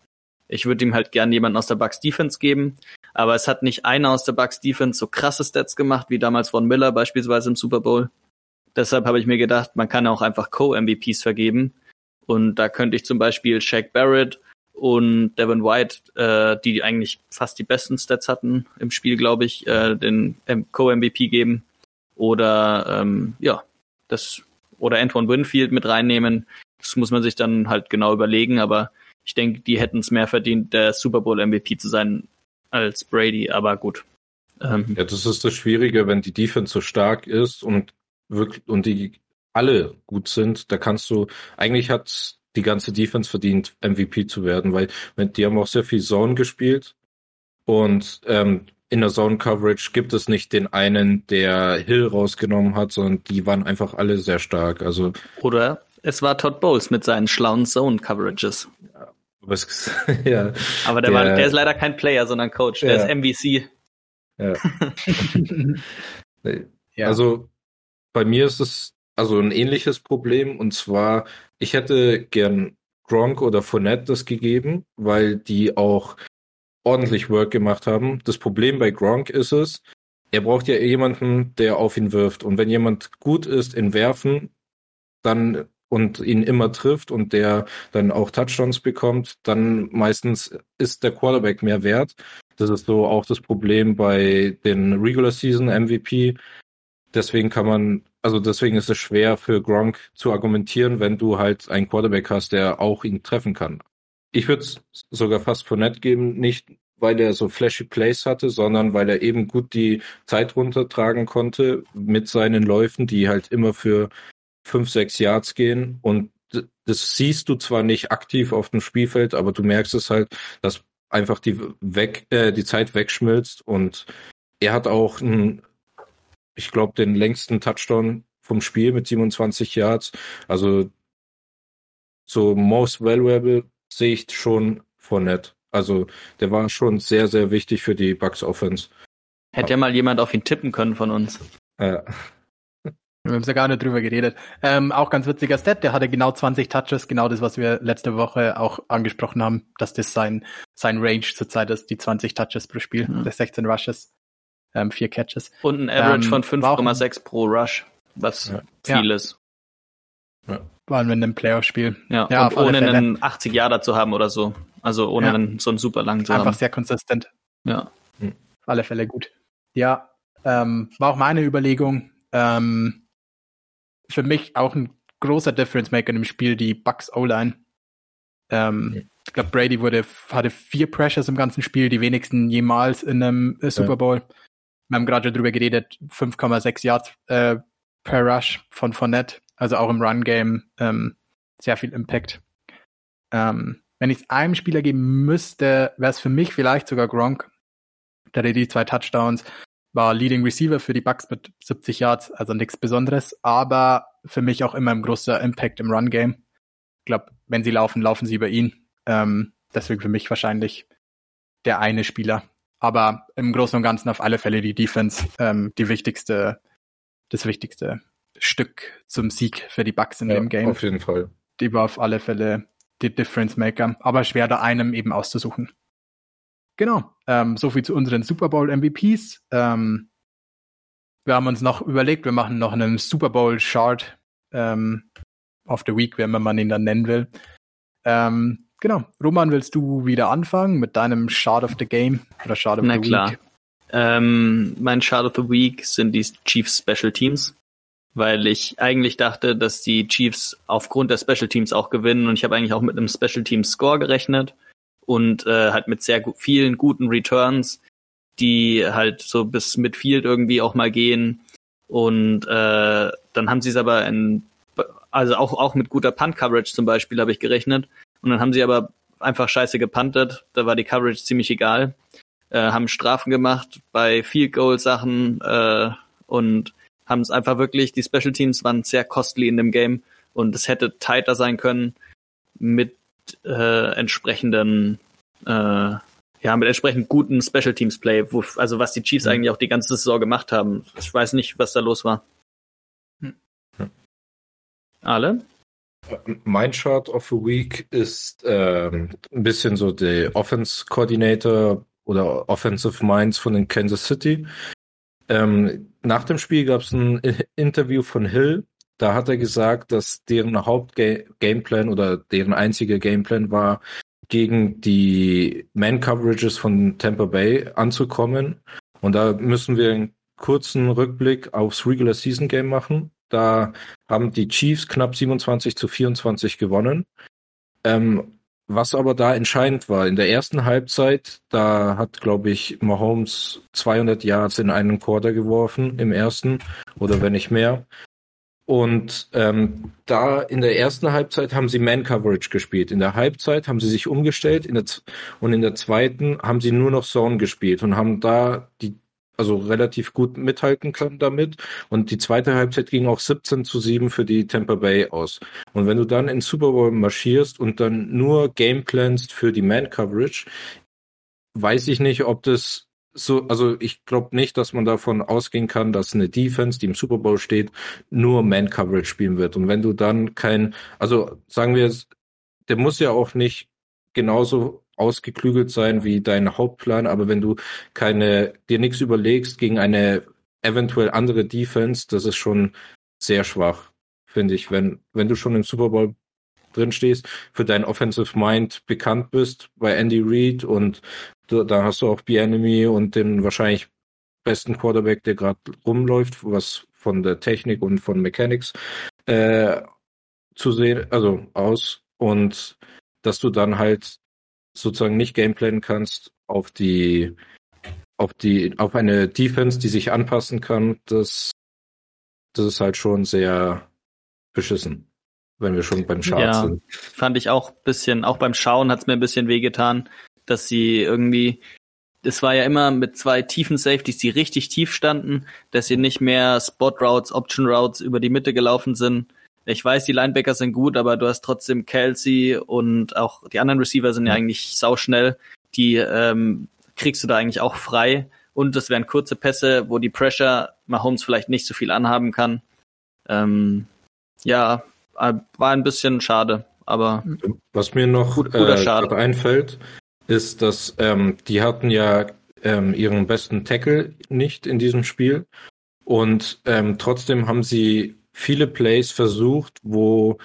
Speaker 2: ich würde ihm halt gern jemanden aus der Bucks Defense geben, aber es hat nicht einer aus der Bucks Defense so krasse Stats gemacht wie damals von Miller beispielsweise im Super Bowl. Deshalb habe ich mir gedacht, man kann auch einfach Co-MVPs vergeben und da könnte ich zum Beispiel Shaq Barrett und Devin White, äh, die eigentlich fast die besten Stats hatten im Spiel, glaube ich, äh, den Co-MVP geben. Oder ähm, ja, das oder Antoine Winfield mit reinnehmen. Das muss man sich dann halt genau überlegen, aber ich denke, die hätten es mehr verdient, der Super Bowl MVP zu sein als Brady, aber gut. Ähm,
Speaker 3: Ja, das ist das Schwierige, wenn die Defense so stark ist und wirklich und die alle gut sind, da kannst du eigentlich hat die ganze Defense verdient MVP zu werden, weil die haben auch sehr viel Zone gespielt und ähm, in der Zone Coverage gibt es nicht den einen, der Hill rausgenommen hat, sondern die waren einfach alle sehr stark. Also
Speaker 2: Oder es war Todd Bowles mit seinen schlauen Zone-Coverages.
Speaker 3: was, [LAUGHS] ja,
Speaker 2: Aber der,
Speaker 3: Der-
Speaker 2: war, der ist leider kein Player, sondern Coach. Der
Speaker 3: Ja.
Speaker 2: ist MVC.
Speaker 3: ja. [LAUGHS]
Speaker 1: ja.
Speaker 3: Also bei mir ist es also ein ähnliches Problem und zwar, ich hätte gern Gronk oder Fournette das gegeben, weil die auch ordentlich Work gemacht haben. Das Problem bei Gronk ist es, er braucht ja jemanden, der auf ihn wirft. Und wenn jemand gut ist in Werfen, dann und ihn immer trifft und der dann auch Touchdowns bekommt, dann meistens ist der Quarterback mehr wert. Das ist so auch das Problem bei den Regular Season MVP. Deswegen kann man, also deswegen ist es schwer für Gronk zu argumentieren, wenn du halt einen Quarterback hast, der auch ihn treffen kann. Ich würde es sogar fast Fournette geben, nicht weil er so flashy Plays hatte, sondern weil er eben gut die Zeit runtertragen konnte mit seinen Läufen, die halt immer für fünf, sechs Yards gehen. Und das siehst du zwar nicht aktiv auf dem Spielfeld, aber du merkst es halt, dass einfach die weg, äh, die Zeit wegschmilzt und er hat auch einen, ich glaube, den längsten Touchdown vom Spiel mit 27 Yards. Also so most valuable sehe ich schon Fournette. Also der war schon sehr, sehr wichtig für die Bucks Offense.
Speaker 2: Hätte ja mal jemand auf ihn tippen können von uns.
Speaker 3: Äh,
Speaker 1: Wir haben ja gar nicht drüber geredet. Ähm, auch ganz witziger Stat, der hatte genau 20 Touches, genau das, was wir letzte Woche auch angesprochen haben, dass das sein, sein Range zurzeit ist, die 20 Touches pro Spiel,
Speaker 2: Ja.
Speaker 1: der 16 Rushes, ähm, vier Catches.
Speaker 2: Und ein Average
Speaker 1: Ähm,
Speaker 2: von
Speaker 1: war auch-
Speaker 2: 5,6 pro Rush, was
Speaker 3: Ja.
Speaker 2: viel ist.
Speaker 1: Waren wir in einem Playoff-Spiel.
Speaker 2: Ja,
Speaker 1: Ja,
Speaker 2: ohne
Speaker 1: Fälle.
Speaker 2: einen 80 Jahre zu haben oder so. Also ohne
Speaker 1: Ja.
Speaker 2: einen, so einen super langen zu
Speaker 1: Einfach
Speaker 2: haben.
Speaker 1: sehr konsistent.
Speaker 2: Ja.
Speaker 1: Auf alle Fälle gut. Ja, ähm, war auch meine Überlegung. Ähm, für mich auch ein großer Difference Maker im Spiel, die Bucks O-Line. Ähm, Ich glaube, Brady wurde, hatte vier Pressures im ganzen Spiel, die wenigsten jemals in einem äh, Super Bowl. Wir haben gerade schon drüber geredet, 5,6 Yards äh, per Rush von Fournette, also auch im Run-Game ähm, sehr viel Impact. Ähm, wenn ich es einem Spieler geben müsste, wäre es für mich vielleicht sogar Gronk. Der hatte die zwei Touchdowns, war Leading Receiver für die Bucks mit 70 Yards, also nichts Besonderes, aber für mich auch immer ein großer Impact im Run-Game. Ich glaube, wenn sie laufen, laufen sie über ihn. Ähm, deswegen für mich wahrscheinlich der eine Spieler. Aber im Großen und Ganzen auf alle Fälle die Defense, ähm, die wichtigste, das wichtigste Stück zum Sieg für die Bucks in
Speaker 3: ja,
Speaker 1: dem Game
Speaker 3: auf jeden Fall.
Speaker 1: die war auf alle Fälle die Difference Maker, aber schwer da einem eben auszusuchen. Genau, ähm, so viel zu unseren Super Bowl MVPs. Ähm, wir haben uns noch überlegt, wir machen noch einen Super Bowl Chart ähm, of the Week, wenn man ihn dann nennen will. Ähm, genau, Roman, willst du wieder anfangen mit deinem Chart of the Game oder Chart of
Speaker 2: Na
Speaker 1: the
Speaker 2: klar.
Speaker 1: Week?
Speaker 2: Ähm, mein Chart of the Week sind die Chiefs Special Teams, weil ich eigentlich dachte, dass die Chiefs aufgrund der Special Teams auch gewinnen und ich habe eigentlich auch mit einem Special Teams Score gerechnet und äh, halt mit sehr gu vielen guten Returns, die halt so bis Midfield irgendwie auch mal gehen und äh, dann haben sie es aber in also auch, auch mit guter Punt-Coverage zum Beispiel habe ich gerechnet. Und dann haben sie aber einfach scheiße gepuntet. Da war die Coverage ziemlich egal. Äh, haben Strafen gemacht bei Field Goal Sachen äh, und haben es einfach wirklich, die Special Teams waren sehr costly in dem Game und es hätte tighter sein können mit äh, entsprechenden äh, ja, mit entsprechend guten Special Teams Play, wo, also was die Chiefs mhm. eigentlich auch die ganze Saison gemacht haben. Ich weiß nicht, was da los war. Hm. Alle?
Speaker 3: Mein Chart of the Week ist ähm, ein bisschen so der Offense Coordinator oder Offensive Minds von den Kansas City. Ähm, nach dem Spiel gab es ein Interview von Hill. Da hat er gesagt, dass deren Hauptgameplan oder deren einziger Gameplan war, gegen die Man-Coverages von Tampa Bay anzukommen. Und da müssen wir einen kurzen Rückblick aufs Regular Season Game machen. Da haben die Chiefs knapp 27 zu 24 gewonnen. Ähm, was aber da entscheidend war, in der ersten Halbzeit, da hat, glaube ich, Mahomes 200 Yards in einen Quarter geworfen, im ersten, oder wenn nicht mehr. Und ähm, da in der ersten Halbzeit haben sie Man-Coverage gespielt. In der Halbzeit haben sie sich umgestellt in der, und in der zweiten haben sie nur noch Zone gespielt und haben da die also relativ gut mithalten können damit. Und die zweite Halbzeit ging auch 17 zu 7 für die Tampa Bay aus. Und wenn du dann in Super Bowl marschierst und dann nur Gameplanst für die Man-Coverage, weiß ich nicht, ob das so, also ich glaube nicht, dass man davon ausgehen kann, dass eine Defense, die im Super Bowl steht, nur Man-Coverage spielen wird. Und wenn du dann kein, also sagen wir, der muss ja auch nicht genauso ausgeklügelt sein wie dein Hauptplan, aber wenn du keine, dir nichts überlegst gegen eine eventuell andere Defense, das ist schon sehr schwach, finde ich. Wenn, wenn du schon im Super Bowl drin stehst, für dein Offensive Mind bekannt bist bei Andy Reid und du, da hast du auch Bienemy und den wahrscheinlich besten Quarterback, der gerade rumläuft, was von der Technik und von Mechanics äh, zu sehen, also aus und dass du dann halt sozusagen nicht gameplanen kannst auf die auf die auf eine Defense, die sich anpassen kann, das das ist halt schon sehr beschissen, wenn wir schon beim Schauen ja, sind.
Speaker 2: Fand ich auch bisschen, auch beim Schauen hat es mir ein bisschen wehgetan, dass sie irgendwie es war ja immer mit zwei tiefen Safeties, die richtig tief standen, dass sie nicht mehr Spot Routes, Option Routes über die Mitte gelaufen sind, ich weiß, die Linebacker sind gut, aber du hast trotzdem Kelsey und auch die anderen Receiver sind ja eigentlich sauschnell. Die ähm, kriegst du da eigentlich auch frei. Und das wären kurze Pässe, wo die Pressure Mahomes vielleicht nicht so viel anhaben kann. Ähm, ja, äh, war ein bisschen schade, aber.
Speaker 3: Was mir noch gut, äh, einfällt, ist, dass ähm, die hatten ja ähm, ihren besten Tackle nicht in diesem Spiel. Und ähm, trotzdem haben sie viele Plays versucht, wo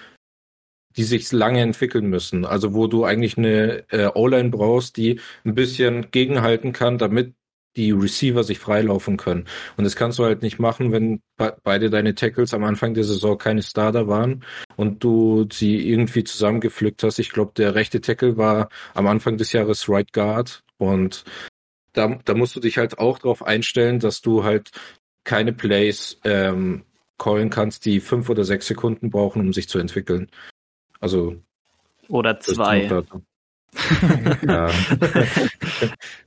Speaker 3: die sich lange entwickeln müssen. Also wo du eigentlich eine äh, O-Line brauchst, die ein bisschen gegenhalten kann, damit die Receiver sich freilaufen können. Und das kannst du halt nicht machen, wenn be beide deine Tackles am Anfang der Saison keine Starter waren und du sie irgendwie zusammengepflückt hast. Ich glaube, der rechte Tackle war am Anfang des Jahres Right Guard und da, da musst du dich halt auch darauf einstellen, dass du halt keine Plays ähm, callen kannst, die fünf oder sechs Sekunden brauchen, um sich zu entwickeln. Also.
Speaker 2: Oder zwei. [LAUGHS]
Speaker 3: ja.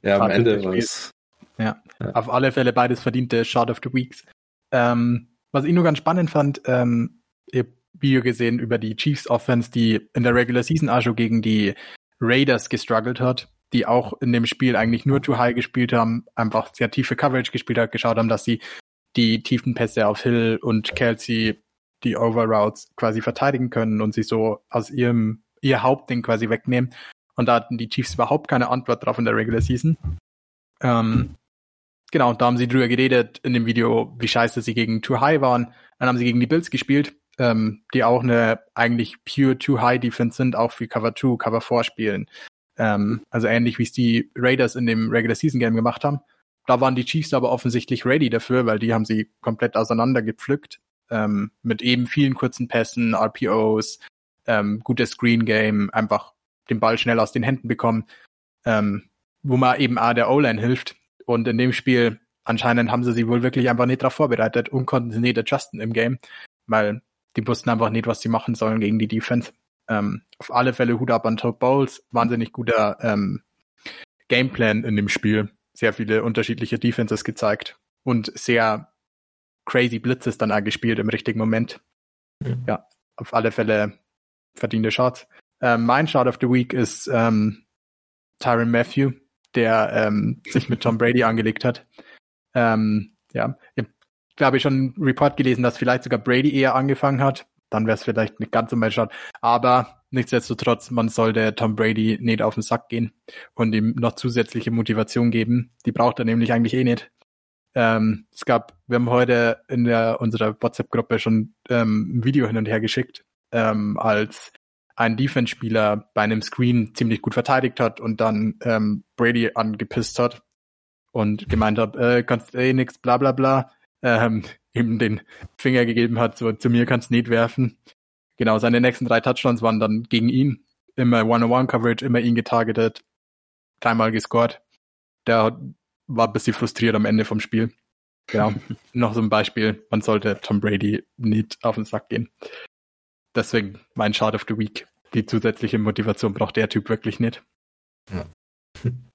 Speaker 3: ja, am Ende war es.
Speaker 1: Ja. ja, auf alle Fälle beides verdiente Shot of the Weeks. Ähm, was ich nur ganz spannend fand, ähm, ihr habt Video gesehen über die Chiefs Offense, die in der Regular Season auch schon gegen die Raiders gestruggelt hat, die auch in dem Spiel eigentlich nur too high gespielt haben, einfach sehr tiefe Coverage gespielt hat, geschaut haben, dass sie die tiefen Pässe auf Hill und Kelsey die Overroutes quasi verteidigen können und sich so aus ihrem ihr Hauptding quasi wegnehmen. Und da hatten die Chiefs überhaupt keine Antwort drauf in der Regular Season. Ähm, genau, da haben sie drüber geredet in dem Video, wie scheiße sie gegen Too High waren. Dann haben sie gegen die Bills gespielt, ähm, die auch eine eigentlich pure Too High Defense sind, auch für Cover 2, Cover 4 spielen. Ähm, also ähnlich wie es die Raiders in dem Regular Season Game gemacht haben. Da waren die Chiefs aber offensichtlich ready dafür, weil die haben sie komplett auseinandergepflückt. Ähm, mit eben vielen kurzen Pässen, RPOs, ähm, gutes Screen Game, einfach den Ball schnell aus den Händen bekommen, ähm, wo man eben auch der O-Line hilft. Und in dem Spiel anscheinend haben sie sich wohl wirklich einfach nicht darauf vorbereitet und konnten sie nicht adjusten im Game, weil die wussten einfach nicht, was sie machen sollen gegen die Defense. Ähm, auf alle Fälle Hut ab an Todd Bowles. Wahnsinnig guter ähm, Gameplan in dem Spiel. Sehr viele unterschiedliche Defenses gezeigt und sehr crazy Blitzes dann auch gespielt im richtigen Moment. Mhm. Ja, auf alle Fälle verdiente Shots. Ähm, mein Shot of the Week ist ähm, Tyron Matthew, der ähm, sich mit Tom Brady angelegt hat. Ähm, ja, ich habe, glaube ich, schon einen Report gelesen, dass vielleicht sogar Brady eher angefangen hat. Dann wäre es vielleicht nicht ganz so mein Shot. Aber nichtsdestotrotz, man sollte Tom Brady nicht auf den Sack gehen und ihm noch zusätzliche Motivation geben. Die braucht er nämlich eigentlich eh nicht. Ähm, es gab, wir haben heute in der, unserer WhatsApp-Gruppe schon ähm, ein Video hin und her geschickt, ähm, als ein Defense-Spieler bei einem Screen ziemlich gut verteidigt hat und dann ähm, Brady angepisst hat und gemeint hat, äh, kannst eh nix, bla bla bla, ähm, ihm den Finger gegeben hat, so zu mir kannst nicht werfen. Genau, seine nächsten drei Touchdowns waren dann gegen ihn. Immer One-on-One-Coverage, immer ihn getargetet, dreimal gescored. Der war ein bisschen frustriert am Ende vom Spiel. Genau. [LAUGHS] Noch so ein Beispiel, man sollte Tom Brady nicht auf den Sack gehen. Deswegen mein Shot of the Week. Die zusätzliche Motivation braucht der Typ wirklich nicht. Ja.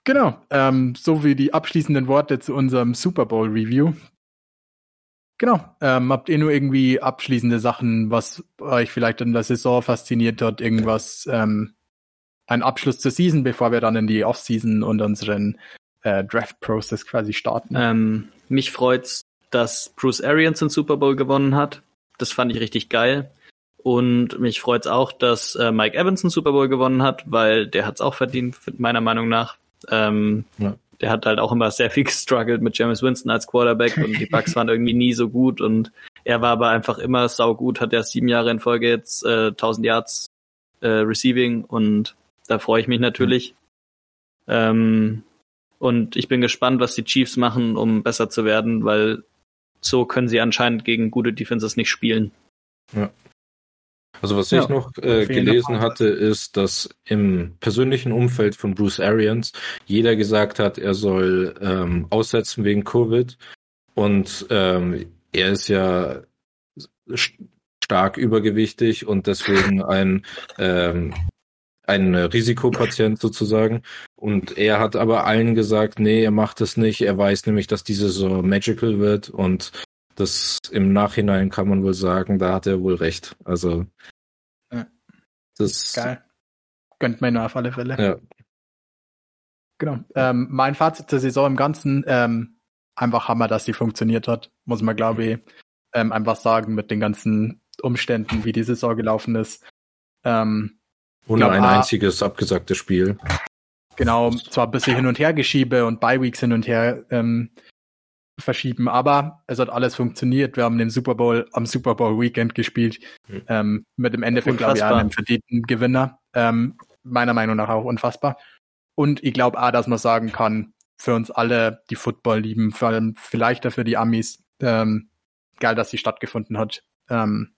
Speaker 1: Genau, ähm, so wie die abschließenden Worte zu unserem Super Bowl Review. Genau, ähm, habt ihr nur irgendwie abschließende Sachen, was euch vielleicht in der Saison fasziniert hat, irgendwas, ähm, ein Abschluss zur Season, bevor wir dann in die Offseason und unseren äh, Draft-Process quasi starten?
Speaker 2: Ähm, mich freut's, dass Bruce Arians den Super Bowl gewonnen hat. Das fand ich richtig geil. Und mich freut's auch, dass äh, Mike Evans den Super Bowl gewonnen hat, weil der hat's auch verdient, meiner Meinung nach. Ähm, ja. Der hat halt auch immer sehr viel gestruggelt mit James Winston als Quarterback und die Bucks waren irgendwie nie so gut und er war aber einfach immer saugut, hat er sieben Jahre in Folge jetzt äh, 1000 Yards äh, Receiving und da freue ich mich natürlich. Ähm, und ich bin gespannt, was die Chiefs machen, um besser zu werden, weil so können sie anscheinend gegen gute Defenses nicht spielen.
Speaker 3: Ja. Also was ja, ich noch äh, gelesen hatte, ist, dass im persönlichen Umfeld von Bruce Arians jeder gesagt hat, er soll ähm, aussetzen wegen Covid. Und ähm, er ist ja stark übergewichtig und deswegen ein ähm, ein Risikopatient sozusagen. Und er hat aber allen gesagt, nee, er macht es nicht. Er weiß nämlich, dass diese so magical wird und das im Nachhinein kann man wohl sagen, da hat er wohl recht. Also
Speaker 1: ja. das geil. Gönnt mir nur auf alle Fälle. Ja. Genau. Ähm, mein Fazit zur Saison im Ganzen, ähm, einfach Hammer, dass sie funktioniert hat, muss man glaube ich ähm, einfach sagen, mit den ganzen Umständen, wie die Saison gelaufen ist. Ähm,
Speaker 3: ohne glaub, ein einziges abgesagtes Spiel.
Speaker 1: Genau, zwar ein bisschen hin und her geschiebe und Bye-Weeks hin und her ähm, verschieben, aber es hat alles funktioniert. Wir haben den Super Bowl am Super Bowl Weekend gespielt, mhm. ähm, mit dem Endeffekt, glaube ich, einem verdienten Gewinner. Ähm, meiner Meinung nach auch unfassbar. Und ich glaube auch, dass man sagen kann, für uns alle, die Football lieben, vor allem vielleicht dafür die Amis, ähm, geil, dass sie stattgefunden hat. Ähm,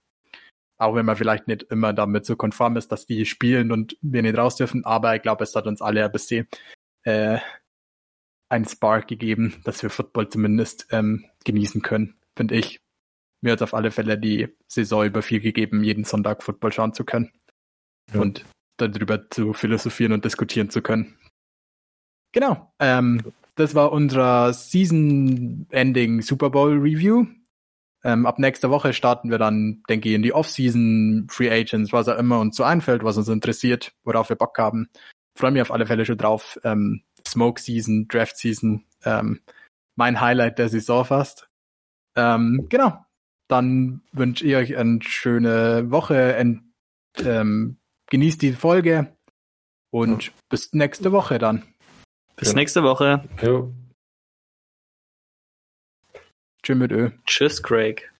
Speaker 1: auch wenn man vielleicht nicht immer damit so konform ist, dass die spielen und wir nicht raus dürfen, aber ich glaube, es hat uns alle ein bisschen äh, einen Spark gegeben, dass wir Football zumindest ähm, genießen können, finde ich. Mir hat auf alle Fälle die Saison über viel gegeben, jeden Sonntag Football schauen zu können ja. und darüber zu philosophieren und diskutieren zu können. Genau. Ähm, das war unser Season-Ending Super Bowl Review. Ähm, ab nächster Woche starten wir dann, denke ich, in die Off-Season, Free Agents, was auch immer uns so einfällt, was uns interessiert, worauf wir Bock haben. Freue mich auf alle Fälle schon drauf. Ähm, Smoke Season, Draft Season, ähm, mein Highlight der Saison fast. Ähm, genau. Dann wünsche ich euch eine schöne Woche. Ent, ähm, genießt die Folge und ja. bis nächste Woche dann.
Speaker 2: Bis ja. nächste Woche. Jo.
Speaker 1: Tschüss mit Ö.
Speaker 2: Tschüss, Craig.